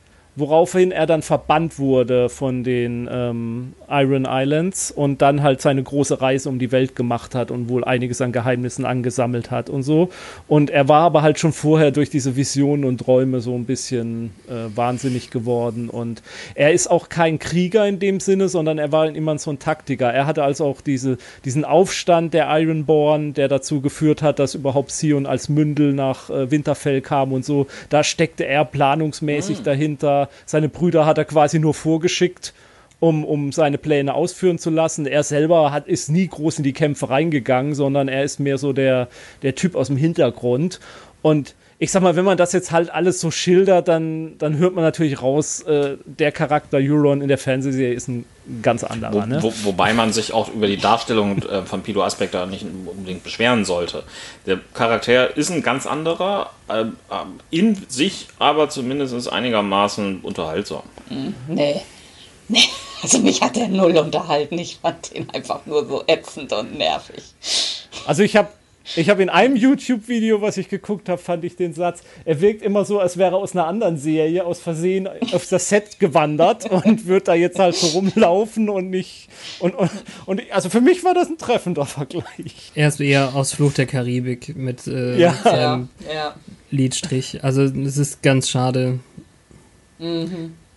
woraufhin er dann verbannt wurde von den ähm, Iron Islands und dann halt seine große Reise um die Welt gemacht hat und wohl einiges an Geheimnissen angesammelt hat und so. Und er war aber halt schon vorher durch diese Visionen und Träume so ein bisschen äh, wahnsinnig geworden. Und er ist auch kein Krieger in dem Sinne, sondern er war immer so ein Taktiker. Er hatte also auch diese, diesen Aufstand der Ironborn, der dazu geführt hat, dass überhaupt Sion als Mündel nach äh, Winterfell kam und so. Da steckte er planungsmäßig mhm. dahinter seine Brüder hat er quasi nur vorgeschickt, um, um seine Pläne ausführen zu lassen. Er selber hat, ist nie groß in die Kämpfe reingegangen, sondern er ist mehr so der, der Typ aus dem Hintergrund. Und ich sag mal, wenn man das jetzt halt alles so schildert, dann, dann hört man natürlich raus, äh, der Charakter Euron in der Fernsehserie ist ein ganz anderer. Wo, ne? wo, wobei man sich auch über die Darstellung äh, von Pilo Aspector nicht unbedingt beschweren sollte. Der Charakter ist ein ganz anderer, äh, in sich aber zumindest einigermaßen unterhaltsam. Hm, nee. Nee, also mich hat er null unterhalten. Ich fand den einfach nur so ätzend und nervig. Also ich habe Ich habe in einem YouTube-Video, was ich geguckt habe, fand ich den Satz, er wirkt immer so, als wäre er aus einer anderen Serie aus Versehen auf das Set gewandert und wird da jetzt halt so rumlaufen und nicht. Und, und, und also für mich war das ein treffender Vergleich. Er ist eher aus Fluch der Karibik mit äh, Ja. seinem Ja, ja. Lidstrich. Also es ist ganz schade.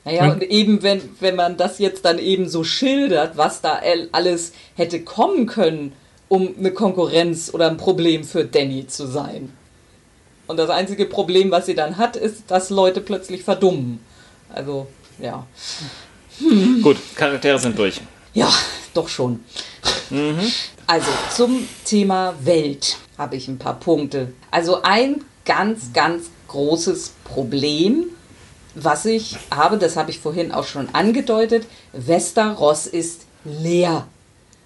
Naja, und eben, wenn, wenn man das jetzt dann eben so schildert, was da alles hätte kommen können, um eine Konkurrenz oder ein Problem für Danny zu sein. Und das einzige Problem, was sie dann hat, ist, dass Leute plötzlich verdummen. Also, ja. Gut, Charaktere sind durch. Ja, doch schon. Also zum Thema Welt habe ich ein paar Punkte. Also ein ganz, ganz großes Problem, was ich habe, das habe ich vorhin auch schon angedeutet, Westeros ist leer.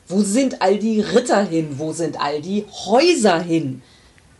Wo sind all die Ritter hin? Wo sind all die Häuser hin?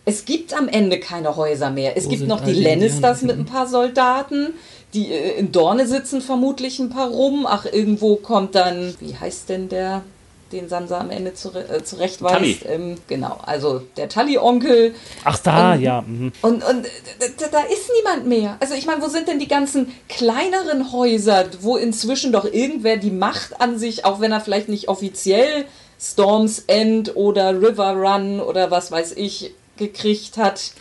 Es gibt am Ende keine Häuser mehr. Es Wo gibt noch die Lannisters mit ein paar Soldaten. Die äh, in Dorne sitzen vermutlich ein paar rum. Ach, irgendwo kommt dann, wie heißt denn der, den Sansa am Ende zure äh, zurechtweist? Ähm, genau, also der Tully-Onkel. Ach da, Und- ja. Mhm. Und, und da, da ist niemand mehr. Also ich meine, wo sind denn die ganzen kleineren Häuser, wo inzwischen doch irgendwer die Macht an sich, auch wenn er vielleicht nicht offiziell Storm's End oder River Run oder was weiß ich gekriegt hat.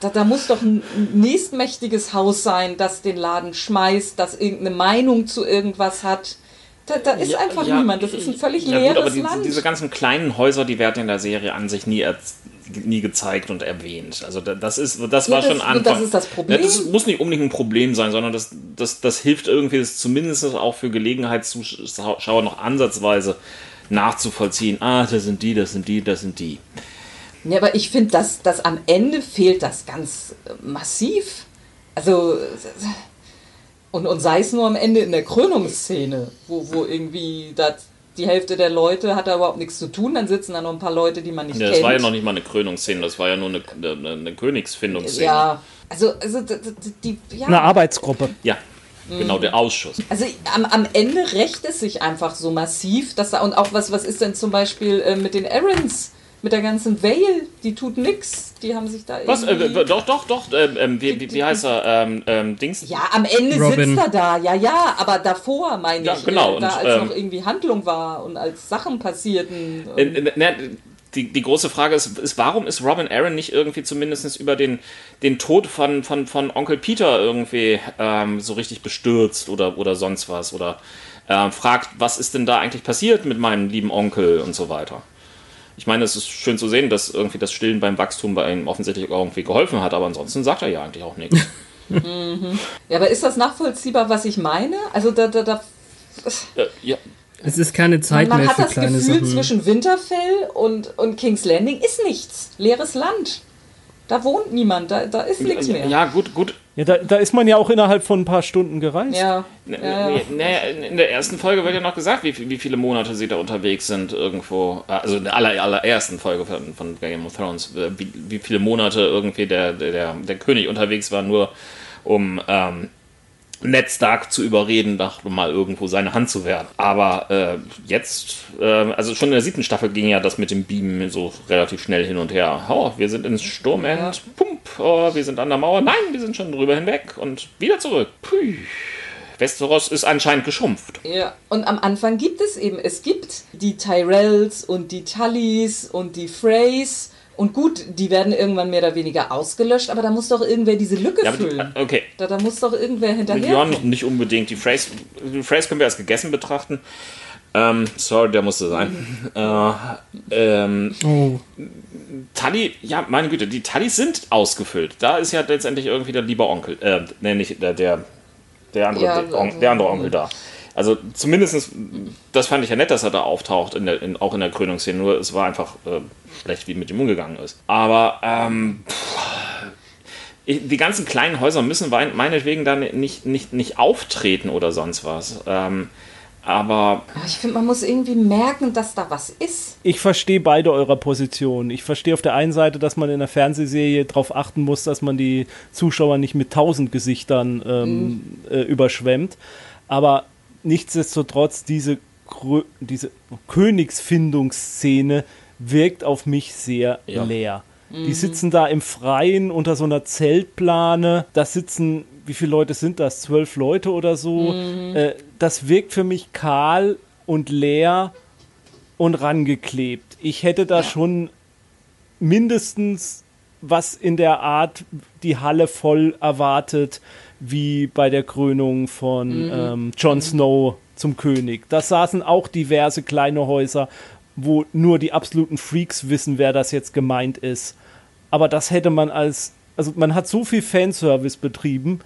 Da, da muss doch ein nächstmächtiges Haus sein, das den Laden schmeißt, das irgendeine Meinung zu irgendwas hat. Da, da ist Ja, einfach ja, niemand. Das ist ein völlig ja, leeres gut, aber die, Land. diese ganzen kleinen Häuser, die werden in der Serie an sich nie, nie gezeigt und erwähnt. Also da- das ist, das Ja, war das- schon das Anfang. ist das Problem. Das muss nicht unbedingt ein Problem sein, sondern das, das, das hilft irgendwie, das zumindest auch für Gelegenheitszuschauer noch ansatzweise nachzuvollziehen. Ah, das sind die, das sind die, das sind die. Ja, aber ich finde, dass, dass am Ende fehlt das ganz massiv. Also, und, und sei es nur am Ende in der Krönungsszene, wo, wo irgendwie das, die Hälfte der Leute hat da überhaupt nichts zu tun, dann sitzen da noch ein paar Leute, die man nicht Ja, kennt. das war ja noch nicht mal eine Krönungsszene, das war ja nur eine, eine, eine Königsfindungsszene. Ja, also, also d- d- die, ja. Eine Arbeitsgruppe. Ja, genau, der Ausschuss. Also am, am Ende rächt es sich einfach so massiv, dass da, und auch was, was ist denn zum Beispiel äh, mit den Errands, mit der ganzen Vale, die tut nix, die haben sich da Was? irgendwie... Äh, doch, doch, doch. Ähm, ähm, wie, wie, wie heißt er? Ähm, ähm, Dings? Ja, am Ende Robin. sitzt er da, ja, ja, aber davor meine Ja, ich, genau, äh, da und, als ähm, noch irgendwie Handlung war und als Sachen passierten. Äh, äh, ne, die, die große Frage ist, ist, warum ist Robin Aaron nicht irgendwie zumindest über den, den Tod von, von, von Onkel Peter irgendwie ähm, so richtig bestürzt oder, oder sonst was? Oder ähm, fragt, was ist denn da eigentlich passiert mit meinem lieben Onkel und so weiter? Ich meine, es ist schön zu sehen, dass irgendwie das Stillen beim Wachstum bei ihm offensichtlich irgendwie geholfen hat, aber ansonsten sagt er ja eigentlich auch nichts. Ja, aber ist das nachvollziehbar, was ich meine? Also da, da, da äh, ja, Es ist keine Zeit man mehr hat für das kleine Gefühl, Sachen. zwischen Winterfell und, und King's Landing ist nichts. Leeres Land. Da wohnt niemand, da, da ist nichts mehr. ja, gut, gut. Ja, da, da ist man ja auch innerhalb von ein paar Stunden gereist. Ja, Naja, in- in der ersten Folge wird ja noch gesagt, wie, wie viele Monate sie da unterwegs sind irgendwo. Also in der aller, allerersten Folge von, von Game of Thrones, äh, wie, wie viele Monate irgendwie der, der, der, der König unterwegs war, nur um ähm, Ned Stark zu überreden, doch mal irgendwo seine Hand zu werden. Aber äh, jetzt, äh, also schon in der siebten Staffel ging ja das mit dem Beamen so relativ schnell hin und her. Oh, wir sind ins Sturmend, pump, oh, wir sind an der Mauer, nein, wir sind schon drüber hinweg und wieder zurück. Puh. Westeros ist anscheinend geschrumpft. Ja, und am Anfang gibt es eben, es gibt die Tyrells und die Tullys und die Freys. Und gut, die werden irgendwann mehr oder weniger ausgelöscht, aber da muss doch irgendwer diese Lücke Ja, aber die, füllen. okay, Da, da muss doch irgendwer hinterher. ja, nicht, nicht unbedingt. Die Phrase, die Phrase können wir als gegessen betrachten. Ähm, sorry, der musste sein. äh, ähm, Oh, Tully, ja, meine Güte, die Tullys sind ausgefüllt. Da ist ja letztendlich irgendwie der liebe Onkel, äh, nee, nicht der, der, der, andere, Ja, der, On- der andere Onkel da. Also zumindest, das fand ich ja nett, dass er da auftaucht, in der, in, auch in der Krönungsszene, nur es war einfach äh, schlecht, wie mit ihm umgegangen ist. Aber ähm, pff, die ganzen kleinen Häuser müssen meinetwegen dann nicht, nicht, nicht auftreten oder sonst was. Ähm, aber ich finde, man muss irgendwie merken, dass da was ist. Ich verstehe beide eurer Positionen. Ich verstehe auf der einen Seite, dass man in der Fernsehserie darauf achten muss, dass man die Zuschauer nicht mit tausend Gesichtern ähm, äh, überschwemmt. Aber nichtsdestotrotz, diese, diese Königsfindungsszene wirkt auf mich sehr Ja. leer. Die sitzen da im Freien unter so einer Zeltplane. Da sitzen, wie viele Leute sind das? Zwölf Leute oder so. Äh, das wirkt für mich kahl und leer und rangeklebt. Ich hätte da schon mindestens was in der Art die Halle voll erwartet, wie bei der Krönung von ähm, Jon Snow zum König. Da saßen auch diverse kleine Häuser, wo nur die absoluten Freaks wissen, wer das jetzt gemeint ist. Aber das hätte man als, also man hat so viel Fanservice betrieben,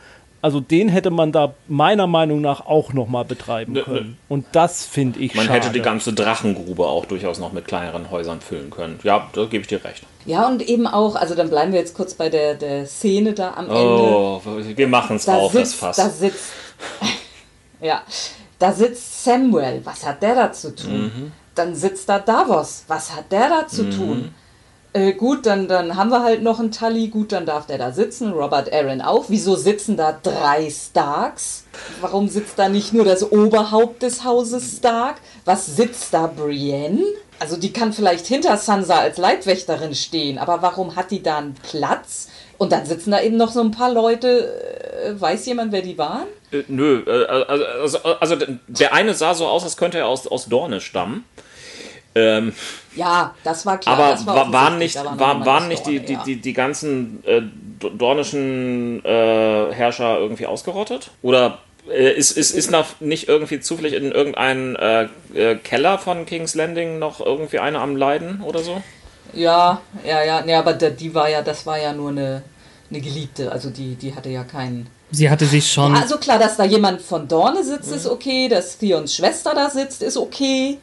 also den hätte man da meiner Meinung nach auch nochmal betreiben Nö, nö. können. Und das finde ich Man schade. hätte die ganze Drachengrube auch durchaus noch mit kleineren Häusern füllen können. Ja, da gebe ich dir recht. Ja, und eben auch, also dann bleiben wir jetzt kurz bei der, der Szene da am Ende. Oh, wir machen es da auf, das sitzt, Fass. da sitzt, ja, da sitzt Samuel, was hat der da zu tun? Mhm. Dann sitzt da Davos, was hat der da zu tun? Äh, gut, dann, dann haben wir halt noch einen Tully, gut, dann darf der da sitzen, Robert Aaron auch. Wieso sitzen da drei Starks? Warum sitzt da nicht nur das Oberhaupt des Hauses Stark? Was sitzt da Brienne? Also die kann vielleicht hinter Sansa als Leibwächterin stehen, aber warum hat die da einen Platz? Und dann sitzen da eben noch so ein paar Leute, äh, weiß jemand, wer die waren? Äh, nö, äh, also, also, also der eine sah so aus, als könnte er aus, aus Dorne stammen. Ähm, Ja, das war klar. aber das war wa- waren nicht, war, waren aus nicht die, Dorne, die, ja. die, die ganzen äh, do- dornischen äh, Herrscher irgendwie ausgerottet? Oder äh, ist, ist, ist noch nicht irgendwie zufällig in irgendeinem äh, äh, Keller von King's Landing noch irgendwie einer am Leiden oder so? Ja, ja, ja, nee, aber die war ja, das war ja nur eine, eine Geliebte, also die, die hatte ja keinen. Sie hatte sich schon. Also klar, dass da jemand von Dorne sitzt, ist okay, dass Theons Schwester da sitzt, ist okay.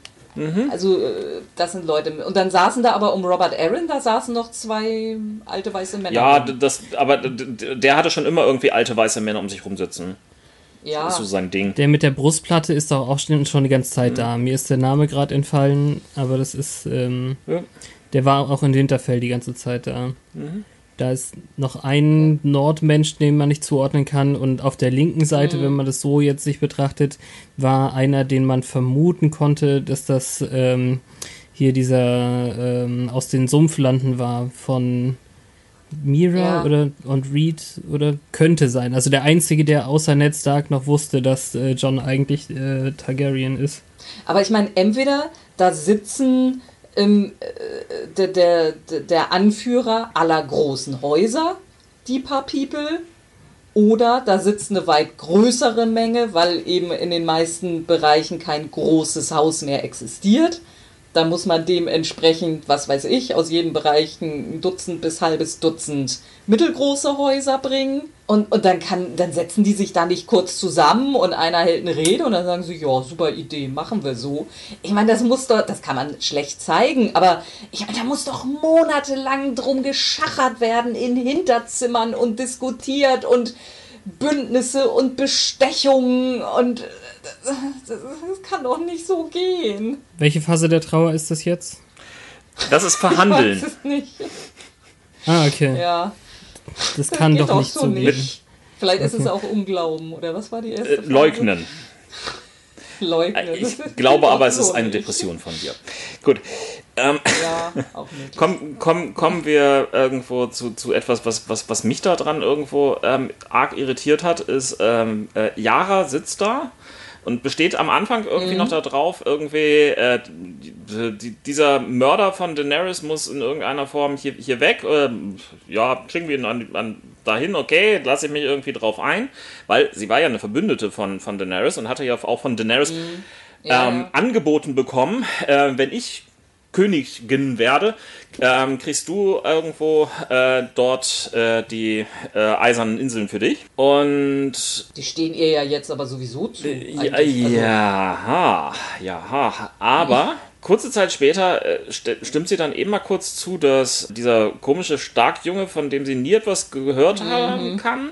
Also, äh, das sind Leute. Und dann saßen da aber um Robert Aaron, da saßen noch zwei alte weiße Männer. Ja, das, aber der hatte schon immer irgendwie alte weiße Männer um sich rumsitzen. ja. Das ist so sein Ding. Der mit der Brustplatte ist doch auch schon, schon die ganze Zeit da. Mir ist der Name gerade entfallen, aber das ist. Ähm, Ja. Der war auch in Winterfell die ganze Zeit da. Da ist noch ein Nordmensch, den man nicht zuordnen kann. Und auf der linken Seite, wenn man das so jetzt sich betrachtet, war einer, den man vermuten konnte, dass das ähm, hier dieser ähm, aus den Sumpflanden war von Mira Ja. oder und Reed oder könnte sein. Also der einzige, der außer Ned Stark noch wusste, dass äh, John eigentlich äh, Targaryen ist. Aber ich meine, entweder da sitzen ähm, äh, der, der, der Anführer aller großen Häuser, die paar People, oder da sitzt eine weit größere Menge, weil eben in den meisten Bereichen kein großes Haus mehr existiert. Da muss man dementsprechend, was weiß ich, aus jedem Bereich ein Dutzend bis halbes Dutzend mittelgroße Häuser bringen. Und, und dann kann, dann setzen die sich da nicht kurz zusammen und einer hält eine Rede und dann sagen sie, ja, super Idee, machen wir so. Ich meine, das muss doch, das kann man schlecht zeigen, aber ich meine, da muss doch monatelang drum geschachert werden in Hinterzimmern und diskutiert und Bündnisse und Bestechungen und das, das kann doch nicht so gehen. Welche Phase der Trauer ist das jetzt? Das ist Ich weiß Verhandeln. es nicht. Ah, okay. Ja, Das kann geht doch nicht so so nicht. gehen. Vielleicht ist es auch Unglauben, oder was war die erste Äh, leugnen. Leugnen. Ich Das glaube aber, es ist eine. Depression von dir. Gut. Ähm, Ja, auch nicht. Komm, komm, kommen wir irgendwo zu, zu etwas, was, was, was mich daran irgendwo ähm, arg irritiert hat, ist, ähm, äh, Yara sitzt da und besteht am Anfang irgendwie noch darauf, irgendwie, äh, die, die, dieser Mörder von Daenerys muss in irgendeiner Form hier, hier weg. Ähm, ja, schicken wir ihn an, an, dahin, okay, lasse ich mich irgendwie drauf ein, weil sie war ja eine Verbündete von, von Daenerys und hatte ja auch von Daenerys Ja, ähm, angeboten bekommen, äh, wenn ich Königin werde, ähm, kriegst du irgendwo äh, dort äh, die äh, eisernen Inseln für dich. Und Die stehen ihr ja jetzt aber sowieso zu. ja, eigentlich. Also, ja, ja, aber kurze Zeit später äh, st stimmt sie dann eben mal kurz zu, dass dieser komische Starkjunge, von dem sie nie etwas gehört haben kann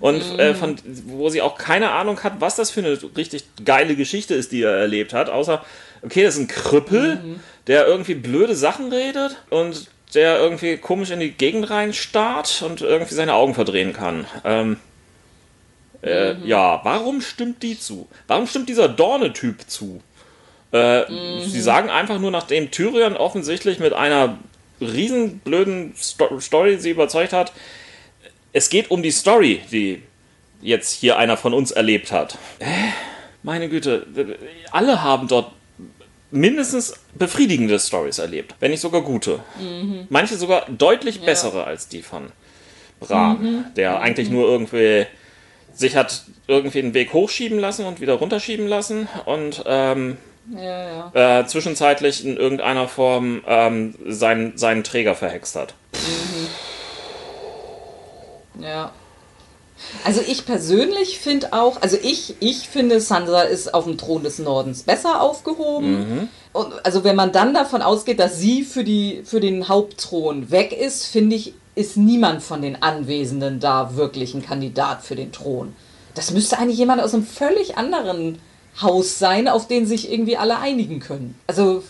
und äh, von wo sie auch keine Ahnung hat, was das für eine richtig geile Geschichte ist, die er erlebt hat, außer okay, das ist ein Krüppel, der irgendwie blöde Sachen redet und der irgendwie komisch in die Gegend reinstarrt und irgendwie seine Augen verdrehen kann. Ähm, äh, Ja, warum stimmt die zu? Warum stimmt dieser Dorne-Typ zu? Äh, Sie sagen einfach nur, nachdem Tyrion offensichtlich mit einer riesenblöden Sto Story sie überzeugt hat. Es geht um die Story, die jetzt hier einer von uns erlebt hat. Äh, meine Güte, alle haben dort mindestens befriedigende Stories erlebt, wenn nicht sogar gute. Mhm. Manche sogar deutlich ja. bessere als die von Bram, mhm. der eigentlich nur irgendwie sich hat irgendwie einen Weg hochschieben lassen und wieder runterschieben lassen und ähm, ja, ja. Äh, zwischenzeitlich in irgendeiner Form ähm, seinen, seinen Träger verhext hat. Mhm. Ja. Also ich persönlich finde auch, also ich, ich finde, Sansa ist auf dem Thron des Nordens besser aufgehoben. Mhm. Und also wenn man dann davon ausgeht, dass sie für, die, für den Hauptthron weg ist, finde ich, ist niemand von den Anwesenden da wirklich ein Kandidat für den Thron. Das müsste eigentlich jemand aus einem völlig anderen Haus sein, auf den sich irgendwie alle einigen können. Also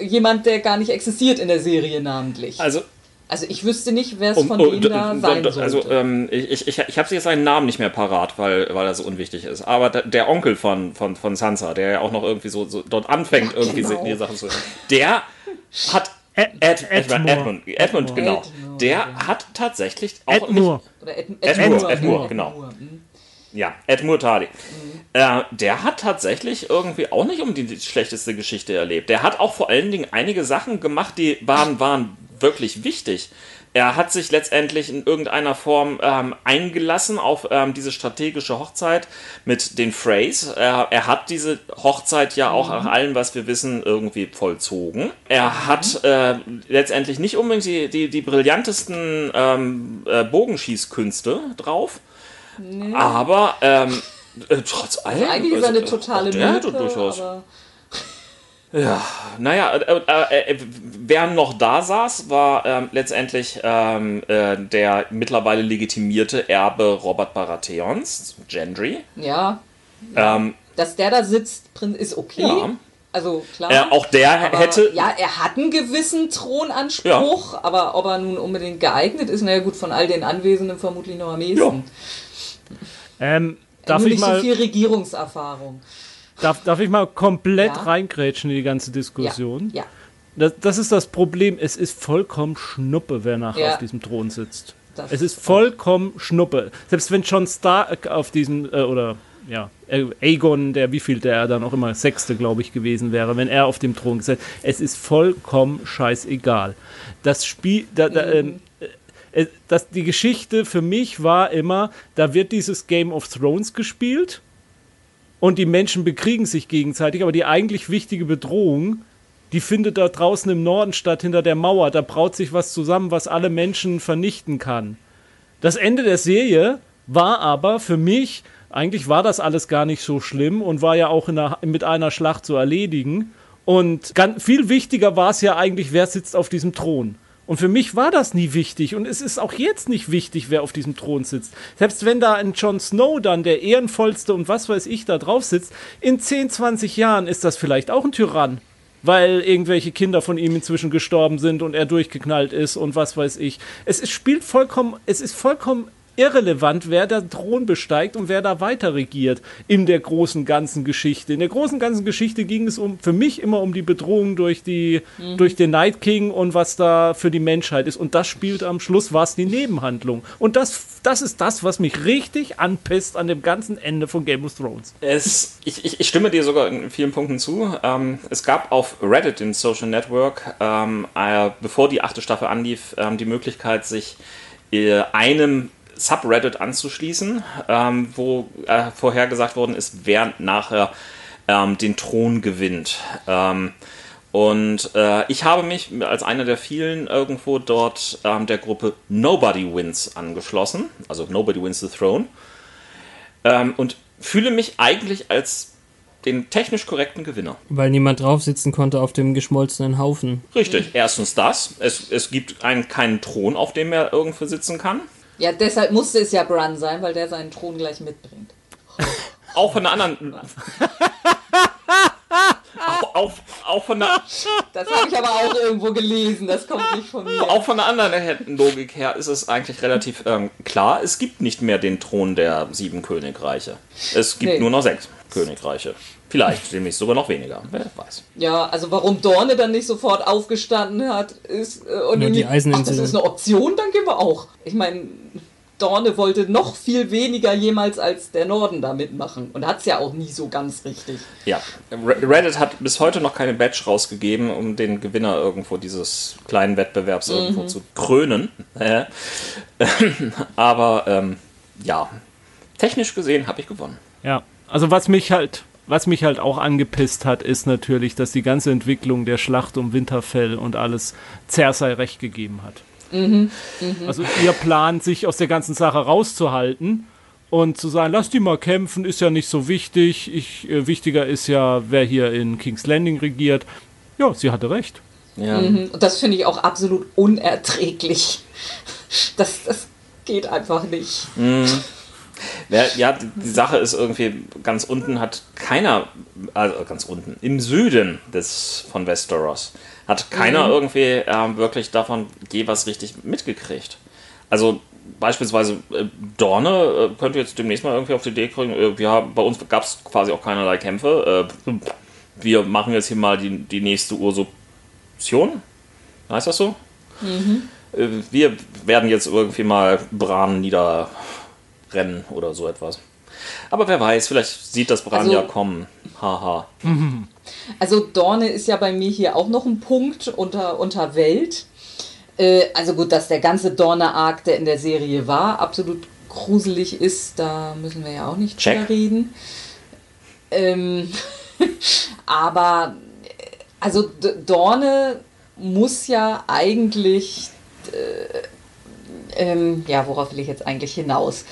jemand, der gar nicht existiert in der Serie namentlich. Also also ich wüsste nicht, wer es von um, denen da sein sollte. Also ähm, ich, ich, ich habe jetzt seinen Namen nicht mehr parat, weil, weil er so unwichtig ist. Aber der, der Onkel von, von, von Sansa, der ja auch noch irgendwie so, so dort anfängt, ja, irgendwie genau. die Sachen zu hören, der hat Ed, Ed, Edmund, Edmund, Edmund, genau. Edmund, der ja. hat tatsächlich auch Edmund. Oder Ed, Edmund, Edmund, Edmund, genau. Mhm. Ja, Ed Murtadi. Mhm. Äh, der hat tatsächlich irgendwie auch nicht um die, die, schlechteste Geschichte erlebt. Der hat auch vor allen Dingen einige Sachen gemacht, die waren, waren wirklich wichtig. Er hat sich letztendlich in irgendeiner Form ähm, eingelassen auf ähm, diese strategische Hochzeit mit den Freys. Er, er, hat diese Hochzeit ja auch mhm. nach allem, was wir wissen, irgendwie vollzogen. Er mhm. hat äh, letztendlich nicht unbedingt die, die, die brillantesten ähm, äh, Bogenschießkünste drauf. Nee. Aber ähm, äh, trotz allem. Also eigentlich ist er eine totale Mythe, durchaus. Aber ja, naja, äh, äh, äh, wer noch da saß, war ähm, letztendlich ähm, äh, der mittlerweile legitimierte Erbe Robert Baratheons, Gendry. Ja. Ähm, Dass der da sitzt, ist okay. Ja. Also klar. Äh, auch der aber, hätte. Ja, er hat einen gewissen Thronanspruch, ja. aber ob er nun unbedingt geeignet ist, naja gut, von all den Anwesenden vermutlich noch am ehesten. Ja. Ähm, darf Nur ich nicht mal... so viel Regierungserfahrung. Darf, darf ich mal komplett ja. reingrätschen in die ganze Diskussion? Ja. ja. Das, das, ist das Problem. Es ist vollkommen Schnuppe, wer nachher ja. auf diesem Thron sitzt. Das es ist vollkommen Schnuppe. Selbst wenn John Stark auf diesem, äh, oder ja, Aegon, der wie viel der dann auch immer Sechste, glaube ich, gewesen wäre, wenn er auf dem Thron gesetzt Es ist vollkommen scheißegal. Das Spiel, da, da, ähm, äh, äh, das, die Geschichte für mich war immer, da wird dieses Game of Thrones gespielt und die Menschen bekriegen sich gegenseitig, aber die eigentlich wichtige Bedrohung, die findet da draußen im Norden statt, hinter der Mauer. Da braut sich was zusammen, was alle Menschen vernichten kann. Das Ende der Serie war aber für mich, eigentlich war das alles gar nicht so schlimm und war ja auch einer, mit einer Schlacht zu erledigen. Und ganz, viel wichtiger war es ja eigentlich, wer sitzt auf diesem Thron. Und für mich war das nie wichtig und es ist auch jetzt nicht wichtig, wer auf diesem Thron sitzt. Selbst wenn da ein Jon Snow dann, der ehrenvollste und was weiß ich, da drauf sitzt, in 10, 20 Jahren ist das vielleicht auch ein Tyrann. Weil irgendwelche Kinder von ihm inzwischen gestorben sind und er durchgeknallt ist und was weiß ich. Es, es spielt vollkommen, es ist vollkommen irrelevant, wer der Thron besteigt und wer da weiter regiert in der großen ganzen Geschichte. In der großen ganzen Geschichte ging es um für mich immer um die Bedrohung durch die mhm. durch den Night King und was da für die Menschheit ist und das spielt am Schluss war es die Nebenhandlung und das das ist das, was mich richtig anpisst an dem ganzen Ende von Game of Thrones. Es, ich, ich, ich stimme dir sogar in vielen Punkten zu. Ähm, es gab auf Reddit, im Social Network, ähm, äh, bevor die achte Staffel anlief, ähm, die Möglichkeit, sich äh, einem Subreddit anzuschließen, ähm, wo äh, vorhergesagt worden ist, wer nachher ähm, den Thron gewinnt. Ähm, und äh, ich habe mich als einer der vielen irgendwo dort ähm, der Gruppe Nobody Wins angeschlossen, also Nobody Wins the Throne, ähm, und fühle mich eigentlich als den technisch korrekten Gewinner. Weil niemand drauf sitzen konnte auf dem geschmolzenen Haufen. Richtig, erstens das. Es, es gibt einen, keinen Thron, auf dem er irgendwo sitzen kann. Ja, deshalb musste es ja Bran sein, weil der seinen Thron gleich mitbringt. Auch von einer anderen. auch, auch, von der, Das habe ich aber auch irgendwo gelesen. Das kommt nicht von mir. auch von der anderen Logik her ist es eigentlich relativ ähm, klar, es gibt nicht mehr den Thron der sieben Königreiche. Es gibt Nee. nur noch sechs Königreiche. Vielleicht demnächst sogar noch weniger, wer weiß. Ja, also warum Dorne dann nicht sofort aufgestanden hat, ist äh, und Nur die Eiseninsel. ach, das ist eine Option, dann gehen wir auch. Ich meine, Dorne wollte noch viel weniger jemals als der Norden da mitmachen und hat es ja auch nie so ganz richtig. Ja, Re- Reddit hat bis heute noch keine Badge rausgegeben, um den Gewinner irgendwo dieses kleinen Wettbewerbs irgendwo zu krönen. Äh, Aber ähm, ja, technisch gesehen habe ich gewonnen. Ja, also was mich halt, was mich halt auch angepisst hat, ist natürlich, dass die ganze Entwicklung der Schlacht um Winterfell und alles Cersei recht gegeben hat. Also ihr Plan, sich aus der ganzen Sache rauszuhalten und zu sagen, lass die mal kämpfen, ist ja nicht so wichtig. Ich, äh, wichtiger ist ja, wer hier in King's Landing regiert. Ja, sie hatte recht. Ja. Und das finde ich auch absolut unerträglich. Das, das geht einfach nicht. Wer, ja, die, die Sache ist irgendwie, ganz unten hat keiner, also ganz unten, im Süden des von Westeros, hat keiner irgendwie ähm, wirklich davon je was richtig mitgekriegt. Also beispielsweise äh, Dorne äh, könnte jetzt demnächst mal irgendwie auf die Idee kriegen, äh, ja, bei uns gab es quasi auch keinerlei Kämpfe. Äh, wir machen jetzt hier mal die, die nächste Usurpation. Heißt das so? Äh, wir werden jetzt irgendwie mal Bran niederrennen oder so etwas. Aber wer weiß, vielleicht sieht das Bran Also- ja kommen. Haha. Also Dorne ist ja bei mir hier auch noch ein Punkt unter, unter Welt. Äh, also gut, dass der ganze Dorne-Arc, der in der Serie war, absolut gruselig ist, da müssen wir ja auch nicht Check. drüber reden. Ähm, aber äh, also D Dorne muss ja eigentlich, äh, ähm, ja, worauf will ich jetzt eigentlich hinaus?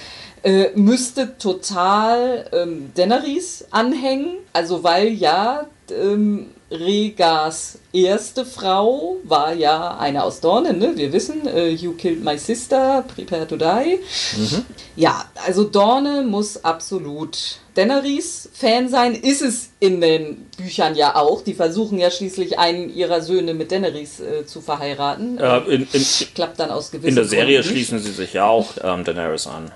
Äh, müsste total ähm, Daenerys anhängen, also weil ja ähm, Regas erste Frau war ja eine aus Dorne, ne? Wir wissen, äh, You killed my sister, prepare to die. Ja, also Dorne muss absolut Daenerys Fan sein, ist es in den Büchern ja auch. Die versuchen ja schließlich einen ihrer Söhne mit Daenerys äh, zu verheiraten. Äh, in, in, Klappt dann aus gewissen in der Serie schließen sie sich ja auch ähm, Daenerys an.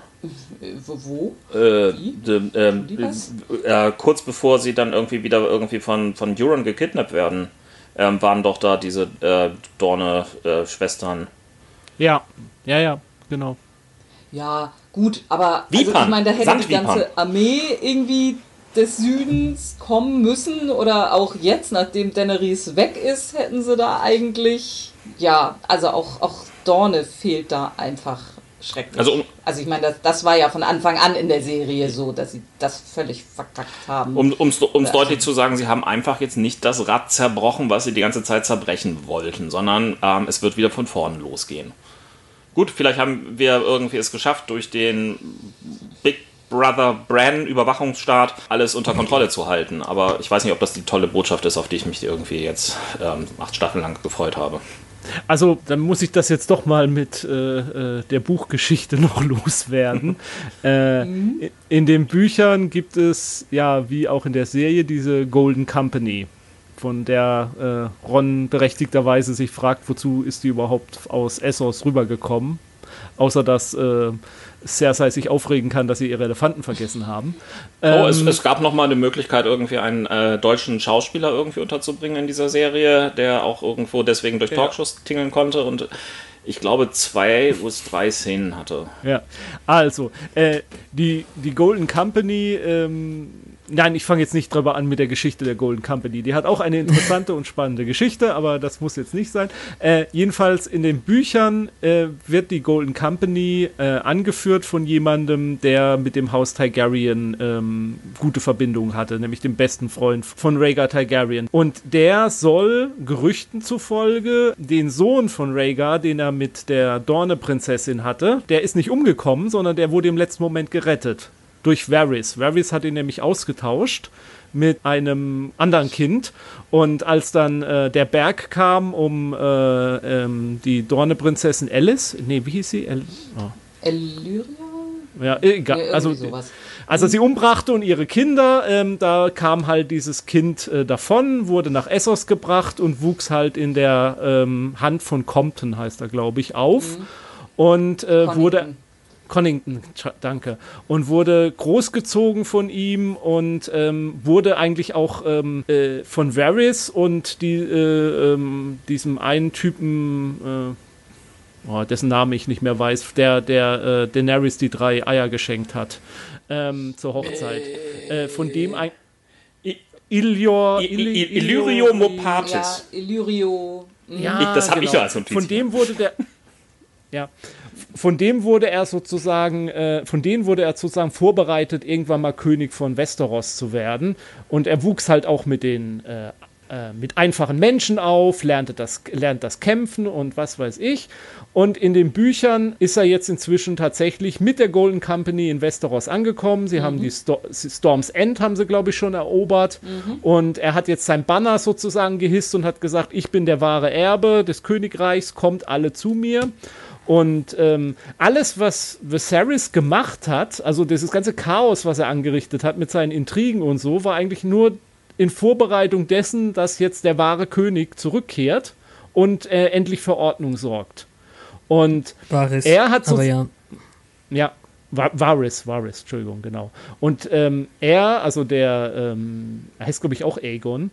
Äh, Wo? wo? Äh, Wie? de, ähm, Die was? äh, kurz bevor sie dann irgendwie wieder irgendwie von, von Euron gekidnappt werden, ähm, waren doch da diese äh, Dorne-Schwestern. Ja, ja, ja, genau. Ja, gut, aber also ich meine, da hätte die ganze Armee irgendwie des Südens kommen müssen oder auch jetzt, nachdem Daenerys weg ist, hätten sie da eigentlich, ja, also auch, auch Dorne fehlt da einfach schrecklich. Also um- also ich meine, das, das war ja von Anfang an in der Serie so, dass sie das völlig verkackt haben. Um es Ja. deutlich zu sagen, sie haben einfach jetzt nicht das Rad zerbrochen, was sie die ganze Zeit zerbrechen wollten, sondern ähm, es wird wieder von vorne losgehen. Gut, vielleicht haben wir irgendwie es geschafft, durch den Big Brother Bran Überwachungsstaat alles unter Kontrolle zu halten. Aber ich weiß nicht, ob das die tolle Botschaft ist, auf die ich mich irgendwie jetzt ähm, acht Staffeln lang gefreut habe. Also, dann muss ich das jetzt doch mal mit äh, äh, der Buchgeschichte noch loswerden. äh, in, in den Büchern gibt es, ja, wie auch in der Serie, diese Golden Company, von der äh, Ron berechtigterweise sich fragt, wozu ist die überhaupt aus Essos rübergekommen. Außer dass äh, Cersei sich aufregen kann, dass sie ihre Elefanten vergessen haben. Oh, es, Ähm, es gab noch mal eine Möglichkeit, irgendwie einen äh, deutschen Schauspieler irgendwie unterzubringen in dieser Serie, der auch irgendwo deswegen durch Ja. Talkshows tingeln konnte und ich glaube zwei bis drei Szenen hatte. Ja, also, äh, die, die Golden Company, ähm, nein, ich fange jetzt nicht drüber an mit der Geschichte der Golden Company. Die hat auch eine interessante und spannende Geschichte, aber das muss jetzt nicht sein. Äh, jedenfalls in den Büchern äh, wird die Golden Company äh, angeführt von jemandem, der mit dem Haus Targaryen ähm, gute Verbindungen hatte, nämlich dem besten Freund von Rhaegar Targaryen. Und der soll Gerüchten zufolge den Sohn von Rhaegar, den er mit der Dorne-Prinzessin hatte, der ist nicht umgekommen, sondern der wurde im letzten Moment gerettet. Durch Varys. Varys hat ihn nämlich ausgetauscht mit einem anderen Kind. Und als dann äh, der Berg kam, um äh, ähm, die Dorne-Prinzessin Alice, nee, wie hieß sie? El oh. Illyria? Ja, egal. Ja, also, sowas. also sie umbrachte und ihre Kinder, ähm, da kam halt dieses Kind äh, davon, wurde nach Essos gebracht und wuchs halt in der ähm, Hand von Compton, heißt er, glaube ich, auf. Und äh, wurde Connington. Connington, danke. Und wurde großgezogen von ihm und ähm, wurde eigentlich auch ähm, äh, von Varys und die, äh, ähm, diesem einen Typen, äh, oh, dessen Name ich nicht mehr weiß, der, der äh, Daenerys die drei Eier geschenkt hat ähm, zur Hochzeit. Äh, von dem ein. Ilior. Illyrio Mopatis. Ja, Illyrio. mhm. Ja, Ich- das hab ich genau. ja als Notiz Von dem wurde der. Ja. Von dem wurde er sozusagen, äh, von denen wurde er sozusagen vorbereitet, irgendwann mal König von Westeros zu werden. Und er wuchs halt auch mit den äh, äh, mit einfachen Menschen auf, lernte das, lernt das Kämpfen und was weiß ich. Und in den Büchern ist er jetzt inzwischen tatsächlich mit der Golden Company in Westeros angekommen. Sie haben die Sto Storm's End, haben sie, glaube ich, schon erobert. Und er hat jetzt sein Banner sozusagen gehisst und hat gesagt, ich bin der wahre Erbe des Königreichs, kommt alle zu mir. Und ähm, alles, was Viserys gemacht hat, also dieses ganze Chaos, was er angerichtet hat mit seinen Intrigen und so, war eigentlich nur in Vorbereitung dessen, dass jetzt der wahre König zurückkehrt und äh, endlich für Ordnung sorgt. Und Baris. Er hat so- ja. ja, Va- Varys, Varys, Entschuldigung, genau. Und ähm, er, also der, ähm, er heißt glaube ich auch Aegon,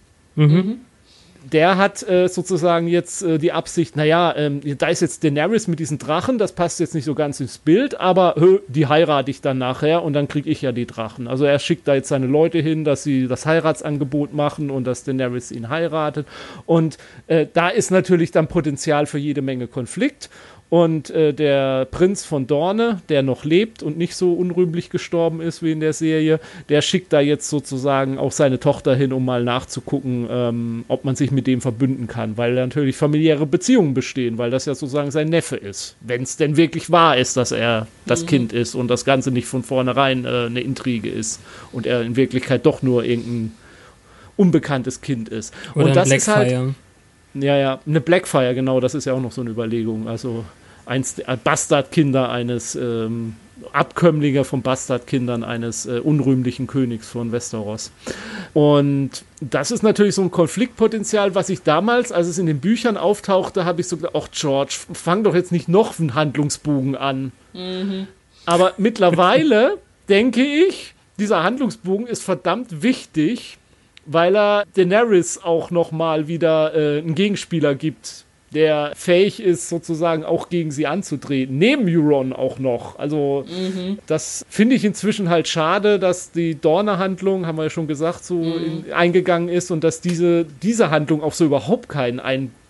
der hat äh, sozusagen jetzt äh, die Absicht, naja, ähm, da ist jetzt Daenerys mit diesen Drachen, das passt jetzt nicht so ganz ins Bild, aber hö, die heirate ich dann nachher und dann kriege ich ja die Drachen. Also er schickt da jetzt seine Leute hin, dass sie das Heiratsangebot machen und dass Daenerys ihn heiratet. Und äh, da ist natürlich dann Potenzial für jede Menge Konflikt. Und äh, der Prinz von Dorne, der noch lebt und nicht so unrühmlich gestorben ist wie in der Serie, der schickt da jetzt sozusagen auch seine Tochter hin, um mal nachzugucken, ähm, ob man sich mit dem verbünden kann, weil natürlich familiäre Beziehungen bestehen, weil das ja sozusagen sein Neffe ist. Wenn es denn wirklich wahr ist, dass er das Kind ist und das Ganze nicht von vornherein äh, eine Intrige ist und er in Wirklichkeit doch nur irgendein unbekanntes Kind ist. Oder und das ein ist halt, Blackfire. Ja, ja, eine Blackfire, genau, das ist ja auch noch so eine Überlegung. Also eins der Bastardkinder eines ähm, Abkömmlinge von Bastardkindern eines äh, unrühmlichen Königs von Westeros. Und das ist natürlich so ein Konfliktpotenzial, was ich damals, als es in den Büchern auftauchte, habe ich so gedacht, ach George, fang doch jetzt nicht noch einen Handlungsbogen an. Aber mittlerweile denke ich, dieser Handlungsbogen ist verdammt wichtig, weil er Daenerys auch noch mal wieder äh, einen Gegenspieler gibt, der fähig ist, sozusagen auch gegen sie anzutreten. Neben Euron auch noch. Also das finde ich inzwischen halt schade, dass die Dorne-Handlung, haben wir ja schon gesagt, so in, eingegangen ist und dass diese, diese Handlung auch so überhaupt keinen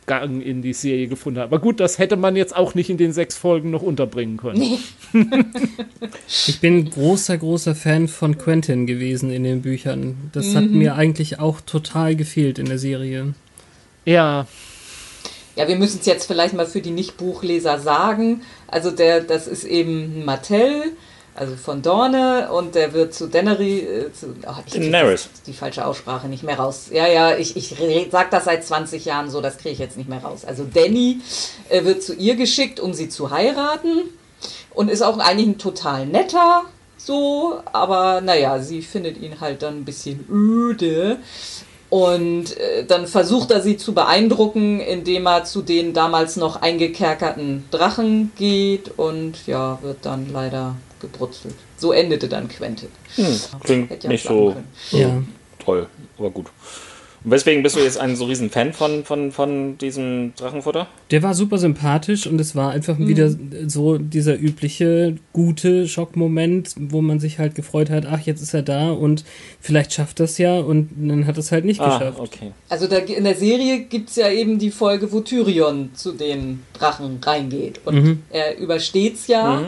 Eingang in die Serie gefunden hat. Aber gut, das hätte man jetzt auch nicht in den sechs Folgen noch unterbringen können. Ich bin großer, großer Fan von Quentin gewesen in den Büchern. Das hat mir eigentlich auch total gefehlt in der Serie. Ja, Ja, wir müssen es jetzt vielleicht mal für die Nicht-Buchleser sagen. Also der, das ist eben Martell, also von Dorne, und der wird zu Daenerys, äh, zu, oh, ich Daenerys. die falsche Aussprache nicht mehr raus. Ja, ja, ich, ich sag das seit 20 Jahren so, das kriege ich jetzt nicht mehr raus. Also Danny äh, wird zu ihr geschickt, um sie zu heiraten und ist auch eigentlich ein total netter, so, aber naja, sie findet ihn halt dann ein bisschen öde. Und äh, dann versucht er sie zu beeindrucken, indem er zu den damals noch eingekerkerten Drachen geht und ja, wird dann leider gebrutzelt. So endete dann Quentin. Klingt Hätte ja nicht so können. Ja. toll, aber gut. Und weswegen bist du jetzt ein so riesen Fan von, von, von diesem Drachenfutter? Der war super sympathisch und es war einfach wieder so dieser übliche gute Schockmoment, wo man sich halt gefreut hat, ach, jetzt ist er da und vielleicht schafft das ja und dann hat es halt nicht Ah, geschafft. okay. Also da, in der Serie gibt es ja eben die Folge, wo Tyrion zu den Drachen reingeht. Und er übersteht's ja.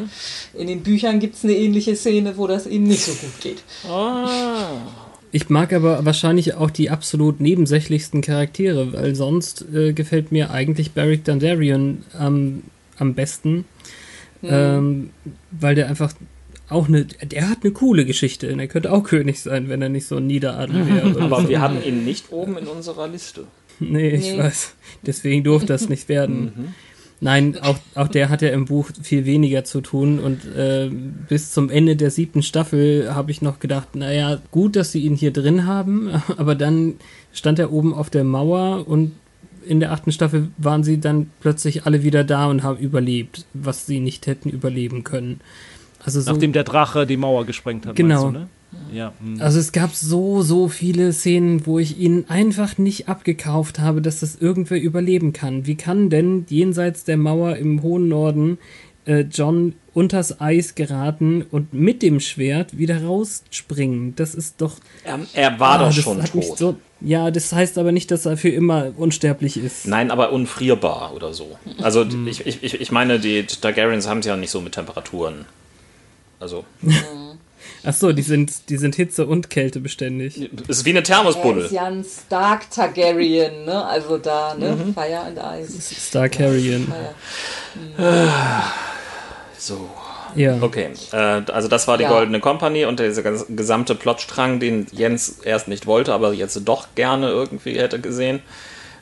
In den Büchern gibt es eine ähnliche Szene, wo das eben nicht so gut geht. Ich mag aber wahrscheinlich auch die absolut nebensächlichsten Charaktere, weil sonst äh, gefällt mir eigentlich Beric Dondarrion am, am besten, ähm, weil der einfach auch eine, der hat eine coole Geschichte und er könnte auch König sein, wenn er nicht so ein Niederadel wäre. Aber so. wir haben ihn nicht oben in unserer Liste. Nee, ich Nee. weiß. Deswegen durfte das nicht werden. Nein, auch, auch der hat ja im Buch viel weniger zu tun und äh, bis zum Ende der siebten Staffel habe ich noch gedacht, naja, gut, dass sie ihn hier drin haben, aber dann stand er oben auf der Mauer und in der achten Staffel waren sie dann plötzlich alle wieder da und haben überlebt, was sie nicht hätten überleben können. Also so, Nachdem der Drache die Mauer gesprengt hat. Genau. Du, ne? Ja. Hm. Also es gab so, so viele Szenen, wo ich ihnen einfach nicht abgekauft habe, dass das irgendwer überleben kann. Wie kann denn jenseits der Mauer im hohen Norden äh, John unters Eis geraten und mit dem Schwert wieder rausspringen? Das ist doch. Er, er war ah, doch schon tot. So, ja, das heißt aber nicht, dass er für immer unsterblich ist. Nein, aber unfrierbar oder so. Also hm. ich, ich, ich meine, die Targaryens haben es ja nicht so mit Temperaturen. Also. Ach so, die sind, die sind Hitze und Kälte beständig. Es ist wie eine Thermosbuddel. ist ja ein Stark Targaryen, ne? Also da, ne? Mhm. Fire and Ice. Starkarian. Ja, so. Ja. Okay, äh, also das war die ja. Goldene Company und dieser gesamte Plotstrang, den Jens erst nicht wollte, aber jetzt doch gerne irgendwie hätte gesehen.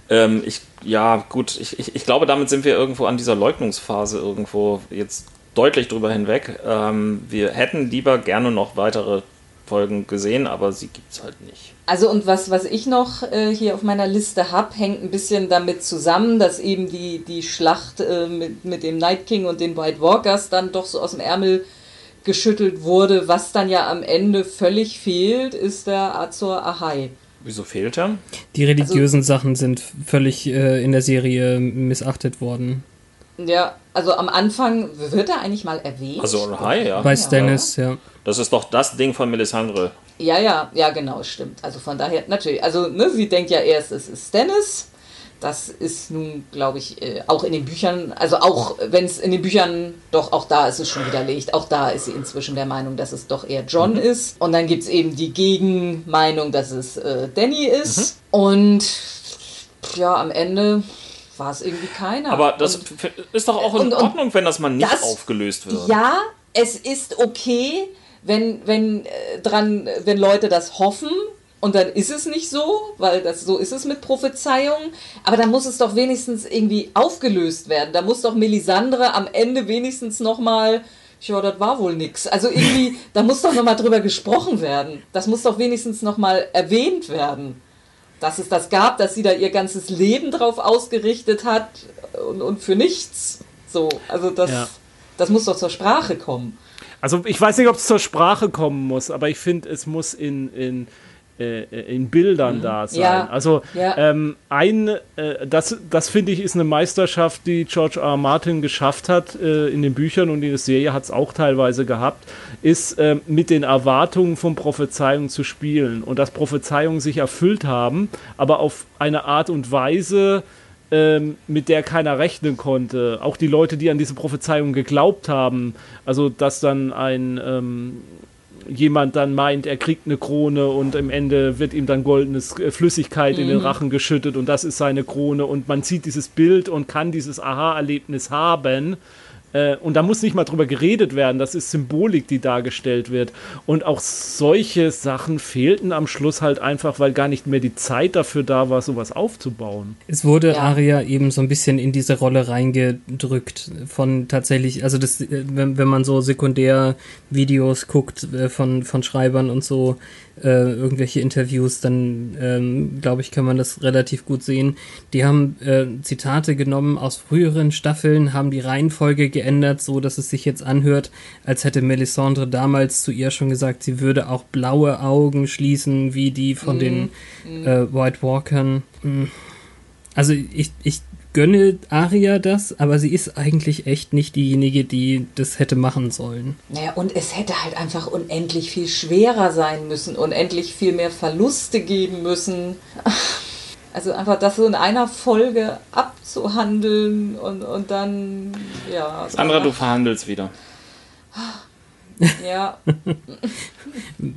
Ähm, ich, ja, gut, ich, ich, ich glaube, damit sind wir irgendwo an dieser Leugnungsphase irgendwo jetzt deutlich drüber hinweg. Ähm, wir hätten lieber gerne noch weitere Folgen gesehen, aber sie gibt es halt nicht. Also und was, was ich noch äh, hier auf meiner Liste habe, hängt ein bisschen damit zusammen, dass eben die, die Schlacht äh, mit, mit dem Night King und den White Walkers dann doch so aus dem Ärmel geschüttelt wurde. Was dann ja am Ende völlig fehlt, ist der Azor Ahai. Wieso fehlt er? Die religiösen also, Sachen sind völlig äh, in der Serie missachtet worden. Ja, also am Anfang wird er eigentlich mal erwähnt. Also Hi, ja. Bei Stannis, ja. Das ist doch das Ding von Melisandre. Ja, ja, ja, genau, stimmt. Also von daher, natürlich, also ne, sie denkt ja erst, es ist Stannis. Das ist nun, glaube ich, äh, auch in den Büchern, also auch wenn es in den Büchern, doch auch da ist es schon widerlegt, auch da ist sie inzwischen der Meinung, dass es doch eher John mhm. ist. Und dann gibt es eben die Gegenmeinung, dass es äh, Danny ist. Mhm. Und ja, am Ende war es irgendwie keiner. Aber das und, ist doch auch in und, Ordnung, wenn das mal nicht das, aufgelöst wird. Ja, es ist okay, wenn, wenn, äh, dran, wenn Leute das hoffen. Und dann ist es nicht so, weil das so ist es mit Prophezeiungen. Aber dann muss es doch wenigstens irgendwie aufgelöst werden. Da muss doch Melisandre am Ende wenigstens nochmal ja, das war wohl nix. Also irgendwie, da muss doch nochmal drüber gesprochen werden. Das muss doch wenigstens nochmal erwähnt werden dass es das gab, dass sie da ihr ganzes Leben drauf ausgerichtet hat und, und für nichts. So, also das, ja. das muss doch zur Sprache kommen. Also ich weiß nicht, ob es zur Sprache kommen muss, aber ich finde, es muss in, in äh, in Bildern mhm. da sein. Ja. Also ja. Ähm, ein, äh, das, das finde ich ist eine Meisterschaft, die George R. R. Martin geschafft hat äh, in den Büchern und in der Serie hat es auch teilweise gehabt, ist ähm, mit den Erwartungen von Prophezeiungen zu spielen und dass Prophezeiungen sich erfüllt haben, aber auf eine Art und Weise, ähm, mit der keiner rechnen konnte. Auch die Leute, die an diese Prophezeiung geglaubt haben, also dass dann ein ähm, jemand dann meint, er kriegt eine Krone und im Ende wird ihm dann goldenes äh, Flüssigkeit mhm. in den mhm. Rachen geschüttet und das ist seine Krone und man sieht dieses Bild und kann dieses Aha-Erlebnis haben äh, und da muss nicht mal drüber geredet werden, das ist Symbolik, die dargestellt wird. Und auch solche Sachen fehlten am Schluss halt einfach, weil gar nicht mehr die Zeit dafür da war, sowas aufzubauen. Es wurde ja. Aria eben so ein bisschen in diese Rolle reingedrückt von tatsächlich, also das, äh, wenn, wenn man so Sekundärvideos guckt äh, von, von Schreibern und so, äh, irgendwelche Interviews, dann ähm, glaube ich, kann man das relativ gut sehen. Die haben äh, Zitate genommen aus früheren Staffeln, haben die Reihenfolge geändert, so dass es sich jetzt anhört, als hätte Melisandre damals zu ihr schon gesagt, sie würde auch blaue Augen schließen, wie die von mm, den mm. Äh, White Walkern. Mm. Also ich, ich gönne Aria das, aber sie ist eigentlich echt nicht diejenige, die das hätte machen sollen. Naja, und es hätte halt einfach unendlich viel schwerer sein müssen, unendlich viel mehr Verluste geben müssen. Also einfach das so in einer Folge abzuhandeln und, und dann, ja. Sandra, du verhandelst wieder. Ja.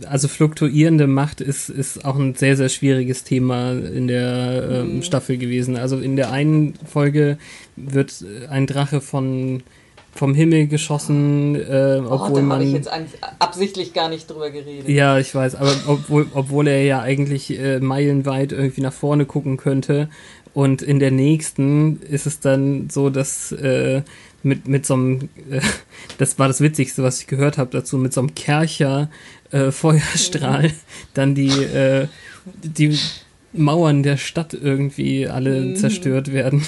Also fluktuierende Macht ist, ist auch ein sehr, sehr schwieriges Thema in der ähm, mhm. Staffel gewesen. Also in der einen Folge wird ein Drache von vom Himmel geschossen, äh, Oh, obwohl da man. habe ich jetzt eigentlich absichtlich gar nicht drüber geredet. Ja, ich weiß, aber obwohl, obwohl er ja eigentlich äh, meilenweit irgendwie nach vorne gucken könnte. Und in der nächsten ist es dann so, dass äh, mit, mit so einem, äh, das war das Witzigste, was ich gehört habe dazu, mit so einem Kercher äh, Feuerstrahl dann die, äh, die Mauern der Stadt irgendwie alle zerstört werden.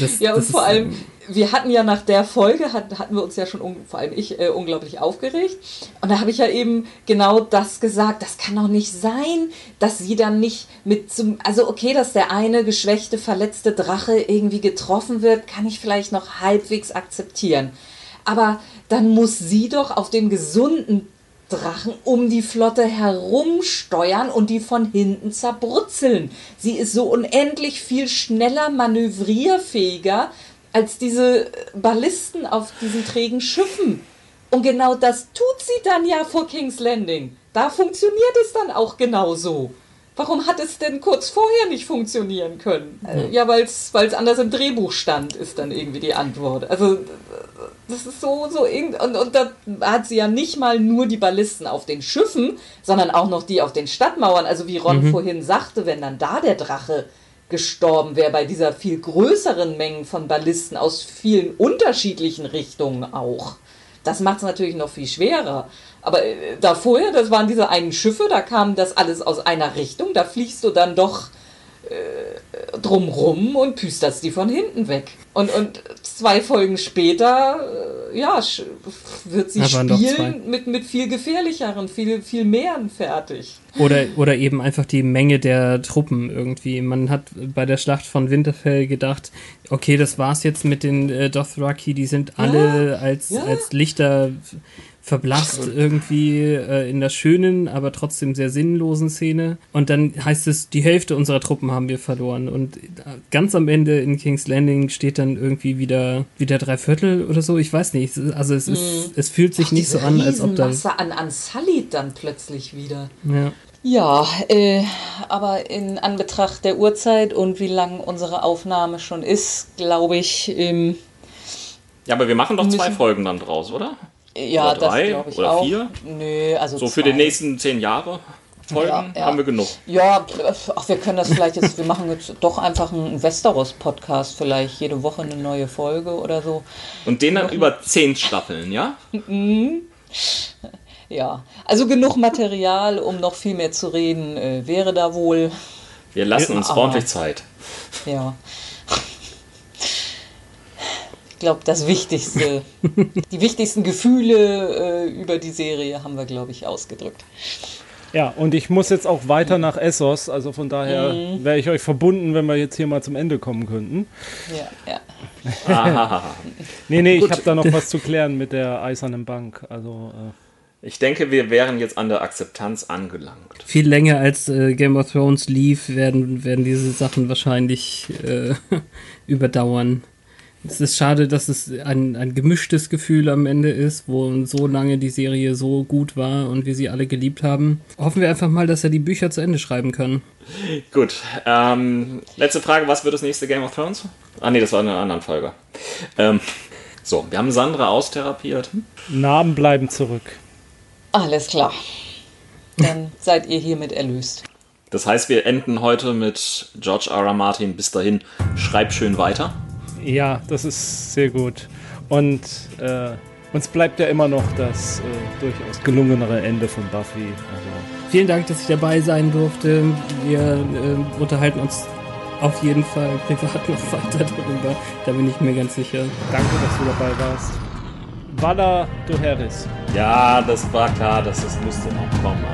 Das, Ja, und vor allem, wir hatten ja nach der Folge, hat, hatten wir uns ja schon, vor allem ich, äh, unglaublich aufgeregt. Und da habe ich ja eben genau das gesagt. Das kann doch nicht sein, dass sie dann nicht mit zum, also okay, dass der eine geschwächte, verletzte Drache irgendwie getroffen wird, kann ich vielleicht noch halbwegs akzeptieren. Aber dann muss sie doch auf dem gesunden Drachen um die Flotte herumsteuern und die von hinten zerbrutzeln. Sie ist so unendlich viel schneller manövrierfähiger als diese Ballisten auf diesen trägen Schiffen. Und genau das tut sie dann ja vor King's Landing. Da funktioniert es dann auch genauso. Warum hat es denn kurz vorher nicht funktionieren können? Äh, Ja, weil es anders im Drehbuch stand, ist dann irgendwie die Antwort. Also das ist so, so irgend- und, und da hat sie ja nicht mal nur die Ballisten auf den Schiffen, sondern auch noch die auf den Stadtmauern. Also wie Ron vorhin sagte, wenn dann da der Drache gestorben wäre, bei dieser viel größeren Mengen von Ballisten aus vielen unterschiedlichen Richtungen auch. Das macht es natürlich noch viel schwerer. Aber äh, da vorher, das waren diese einen Schiffe, da kam das alles aus einer Richtung, da fliegst du dann doch äh, drumrum und püsterst die von hinten weg. Und, und zwei Folgen später, äh, ja, wird sie spielen mit, mit viel gefährlicheren, viel, viel mehr fertig. Oder, oder eben einfach die Menge der Truppen irgendwie. Man hat bei der Schlacht von Winterfell gedacht, okay, das war's jetzt mit den äh, Dothraki, die sind alle als, ja. als Lichter verblasst irgendwie äh, in der schönen, aber trotzdem sehr sinnlosen Szene. Und dann heißt es, die Hälfte unserer Truppen haben wir verloren. Und äh, ganz am Ende in King's Landing steht dann irgendwie wieder, wieder drei Viertel oder so. Ich weiß nicht. Also es ist, es fühlt sich nicht so an, als ob da. An, an Sully dann plötzlich wieder. Ja. Ja, äh, aber in Anbetracht der Uhrzeit und wie lang unsere Aufnahme schon ist, glaube ich, ähm, Ja, aber wir machen doch zwei Folgen dann draus, oder? Ja, Oder drei das ich oder auch. vier? Nö, also So für zwei. die nächsten zehn Jahre Folgen Ja, ja. haben wir genug. Ja, ach, wir können das vielleicht jetzt, wir machen jetzt doch einfach einen Westeros-Podcast, vielleicht jede Woche eine neue Folge oder so. Und den dann über zehn Staffeln, ja? Ja, also genug Material, um noch viel mehr zu reden, äh, wäre da wohl. Wir lassen uns Aber- ordentlich Zeit. Ja. Ich glaube, das Wichtigste, die wichtigsten Gefühle äh, über die Serie haben wir, glaube ich, ausgedrückt. Ja, und ich muss jetzt auch weiter nach Essos, also von daher Mhm. wäre ich euch verbunden, wenn wir jetzt hier mal zum Ende kommen könnten. Ja, ja. Nee, nee, ich habe da noch was zu klären mit der eisernen Bank. Also, äh, Ich denke, wir wären jetzt an der Akzeptanz angelangt. viel länger als äh, Game of Thrones lief, werden, werden diese Sachen wahrscheinlich äh, überdauern. Es ist schade, dass es ein, ein gemischtes Gefühl am Ende ist, wo so lange die Serie so gut war und wir sie alle geliebt haben. Hoffen wir einfach mal, dass er die Bücher zu Ende schreiben kann. Gut. Ähm, letzte Frage: Was wird das nächste Game of Thrones? Ah, nee, das war in einer anderen Folge. Ähm, so, wir haben Sandra austherapiert. Namen bleiben zurück. Alles klar. Dann seid ihr hiermit erlöst. Das heißt, wir enden heute mit George R. R. Martin. Bis dahin, schreib schön weiter. Ja, das ist sehr gut. Und äh, uns bleibt ja immer noch das äh, durchaus gelungenere Ende von Buffy. Also, Vielen Dank, dass ich dabei sein durfte. Wir äh, unterhalten uns auf jeden Fall privat noch weiter darüber. Da bin ich mir ganz sicher. danke, dass du dabei warst. Vala Doheris. Ja, das war klar, dass das musste noch kommen.